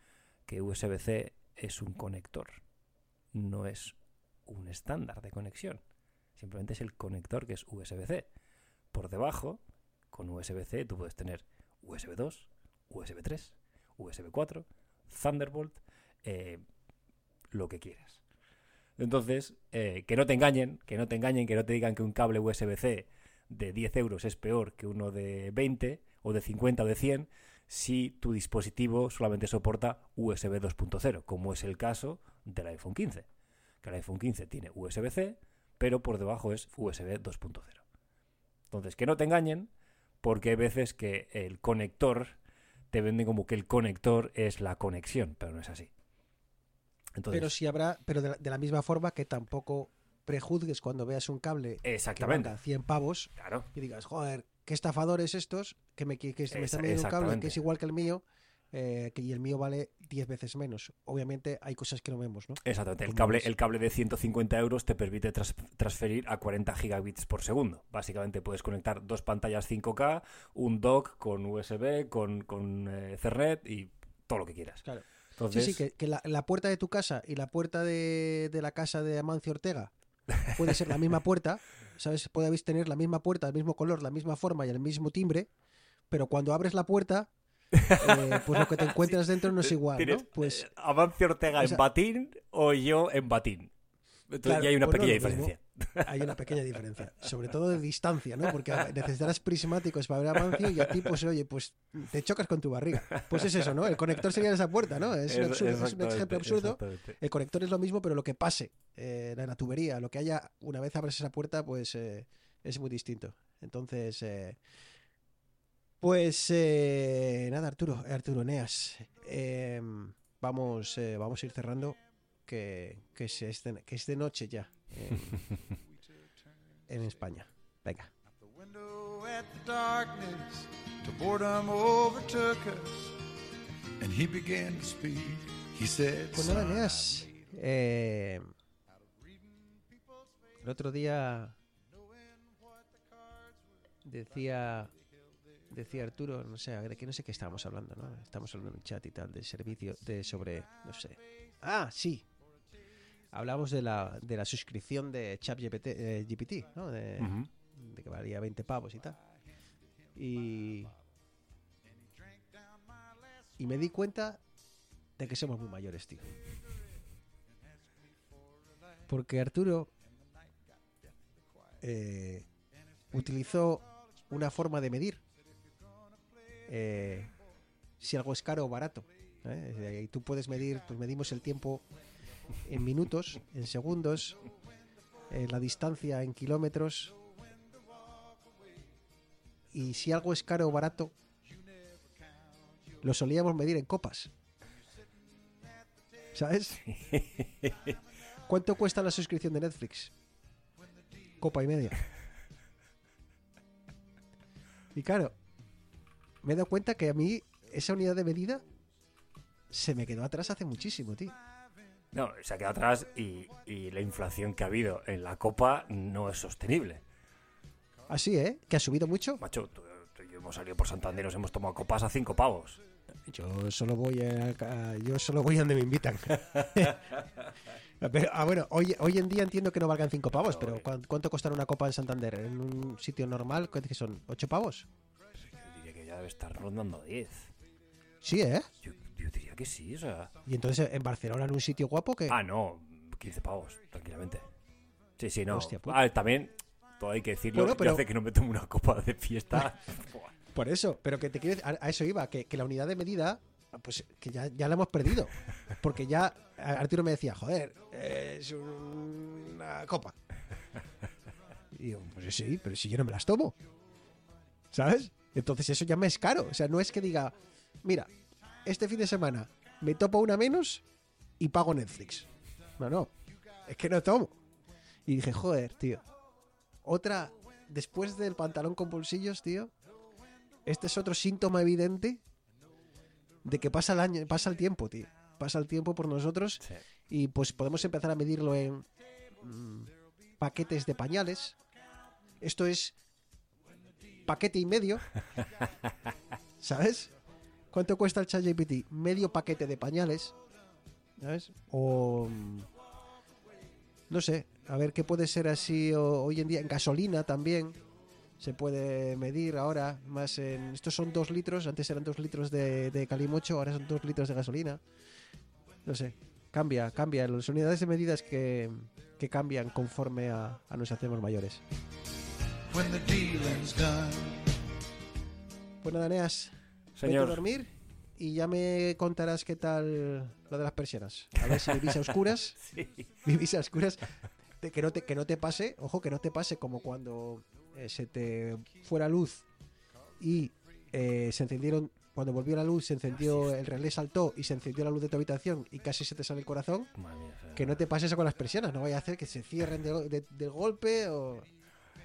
que USB-C es un conector, no es un estándar de conexión. Simplemente es el conector que es USB-C. Por debajo, con USB-C tú puedes tener USB 2, USB 3, USB 4, Thunderbolt, eh, lo que quieras. Entonces, eh, que no te engañen, que no te engañen, que no te digan que un cable USB-C de 10 euros es peor que uno de 20 o de 50 o de 100 si tu dispositivo solamente soporta USB 2.0, como es el caso del iPhone 15. Que el iPhone 15 tiene USB-C, pero por debajo es USB 2.0. Entonces, que no te engañen, porque hay veces que el conector te venden como que el conector es la conexión, pero no es así. Entonces, Pero sí habrá, pero de la, de la misma forma que tampoco prejuzgues cuando veas un cable que exactamente. valga 100 pavos Claro. y digas, joder, qué estafadores estos, que me, que, que me están vendiendo un cable que es igual que el mío, eh, que y el mío vale 10 veces menos. Obviamente hay cosas que no vemos, ¿no? Exactamente. El cable, el cable de 150 euros te permite tras- transferir a 40 gigabits por segundo. Básicamente puedes conectar dos pantallas 5K, un dock con USB, con, con eh, Ethernet y todo lo que quieras. Claro. Entonces, Sí, sí, que, que la, la puerta de tu casa y la puerta de, de la casa de Amancio Ortega puede ser la misma puerta, ¿sabes? Puede tener la misma puerta, el mismo color, la misma forma y el mismo timbre, pero cuando abres la puerta, eh, pues lo que te encuentras dentro no es igual, ¿no? Pues Amancio Ortega en batín o yo en batín. Claro, hay una pequeña mismo. diferencia. hay una pequeña diferencia, sobre todo de distancia, ¿no? Porque necesitarás prismáticos para ver a Amancio y a ti, pues oye, pues te chocas con tu barriga. Pues es eso, ¿no? El conector sería esa puerta, ¿no? Es, un, Es- absurdo, es un exactamente, ejemplo absurdo. El conector es lo mismo, pero lo que pase eh, en la tubería, lo que haya una vez abres esa puerta, pues eh, es muy distinto. Entonces, eh, Pues eh, nada, Arturo, Arturo Eneas. eh, vamos, eh, vamos a ir cerrando. Que, que, se es de, que es de noche ya en, en España. Venga. Pues nada, "Son, Eneas. eh, el otro día decía decía Arturo, no sé, de que no sé qué estábamos hablando, ¿no? Estamos hablando en el chat y tal, del servicio, de sobre, no sé. Ah, sí. Hablamos de la, de la suscripción de ChatGPT, eh, GPT, ¿no? De, que valía 20 pavos y tal. Y. Y me di cuenta de que somos muy mayores, tío. Porque Arturo eh, utilizó una forma de medir eh, si algo es caro o barato. ¿eh? Y tú puedes medir, pues medimos el tiempo en minutos, en segundos, eh, la distancia en kilómetros. Y si algo es caro o barato, lo solíamos medir en copas. ¿Sabes? ¿Cuánto cuesta la suscripción de Netflix? Copa y media. Y claro, me he dado cuenta que a mí esa unidad de medida se me quedó atrás hace muchísimo, tío. No, se ha quedado atrás y, y la inflación que ha habido en la copa no es sostenible. Así, ¿eh? Que ha subido mucho. Macho, tú, tú y yo hemos salido por Santander, nos hemos tomado copas a cinco pavos. Yo solo voy a, yo solo voy a donde me invitan. Pero, ah, bueno, hoy, hoy en día entiendo que no valgan cinco pavos, pero ¿cuán- ¿cuánto costará una copa en Santander? En un sitio normal, ¿cuánto que son? ¿Ocho pavos? Yo diría que ya debe estar rondando 10. Sí, ¿eh? Yo, que sí, o sea... Y entonces en Barcelona, en un sitio guapo, que Ah, no, 15 pavos, tranquilamente. Sí, sí, no. Hostia puta. ah, también, todo hay que decirlo, Bueno, pero- hace que no me tomo una copa de fiesta. Por eso, pero que te quiero a, a eso iba, que, que la unidad de medida, pues que ya, ya la hemos perdido. Porque ya Arturo me decía, joder, es una copa. Y yo, pues sí, pero si yo no me las tomo. ¿Sabes? Entonces eso ya me es caro. O sea, no es que diga, mira, este fin de semana me topo una menos y pago Netflix. No, no. Es que no tomo. Y dije, joder, tío. Otra, después del pantalón con bolsillos, tío, este es otro síntoma evidente de que pasa el año, pasa el tiempo, tío. Pasa el tiempo por nosotros Sí. y pues podemos empezar a medirlo en mm, paquetes de pañales. Esto es paquete y medio. ¿Sabes? ¿Cuánto cuesta el ChatGPT? Medio paquete de pañales. ¿Sabes? O mm, no sé, a ver qué puede ser así hoy en día en gasolina también se puede medir ahora más en estos son dos litros antes eran dos litros de, de calimocho ahora son dos litros de gasolina no sé cambia cambia las unidades de medidas que, que cambian conforme a, a nos hacemos mayores pues nada Neas vete a Señor, dormir y ya me contarás qué tal lo de las persianas. A ver si vivís a oscuras. Sí. vivís a oscuras. Que no te que no te pase ojo que no te pase como cuando eh, se te fuera luz y eh, se encendieron cuando volvió la luz se encendió el relé saltó y se encendió la luz de tu habitación y casi se te sale el corazón mía, que no te pase eso con las persianas. No vaya a hacer que se cierren de, golpe o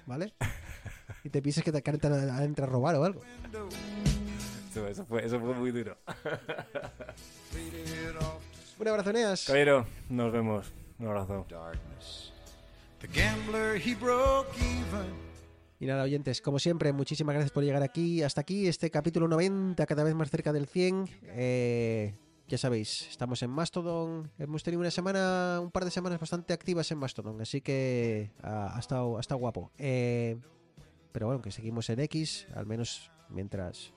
vale y te pienses que te que entran a, a entrar a robar o algo Eso, eso fue, eso fue muy duro. un abrazo Neas Caballero, nos vemos. Un abrazo. to darkness the gambler he broke even Y nada, oyentes, como siempre, muchísimas gracias por llegar aquí. Hasta aquí, este capítulo 90, cada vez más cerca del 100. Eh, ya sabéis, estamos en Mastodon. Hemos tenido una semana, un par de semanas bastante activas en Mastodon, así que ah, ha, estado, ha estado guapo. Eh, pero bueno, que seguimos en X, al menos mientras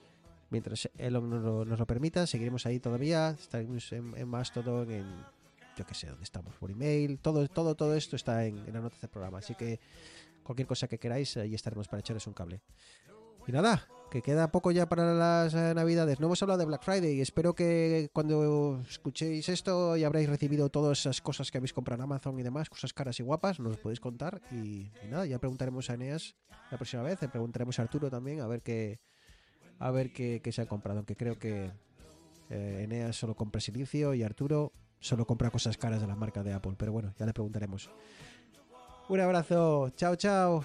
mientras Elon nos lo, nos lo permita. Seguiremos ahí todavía. Estaremos en, en Mastodon, en yo qué sé, dónde estamos, por email. Todo, todo, todo esto está en, en las notas del programa. Así que cualquier cosa que queráis, ahí estaremos para echaros un cable. Y nada, que queda poco ya para las eh, navidades. No hemos hablado de Black Friday. Espero que cuando escuchéis esto ya habréis recibido todas esas cosas que habéis comprado en Amazon y demás, cosas caras y guapas, nos podéis contar. Y, y nada, ya preguntaremos a Eneas la próxima vez, le preguntaremos a Arturo también, a ver qué, a ver qué, qué se ha comprado. Aunque creo que eh, Eneas solo compra silicio y Arturo solo compra cosas caras de la marca de Apple. Pero bueno, ya le preguntaremos. Un abrazo. Chao, chao.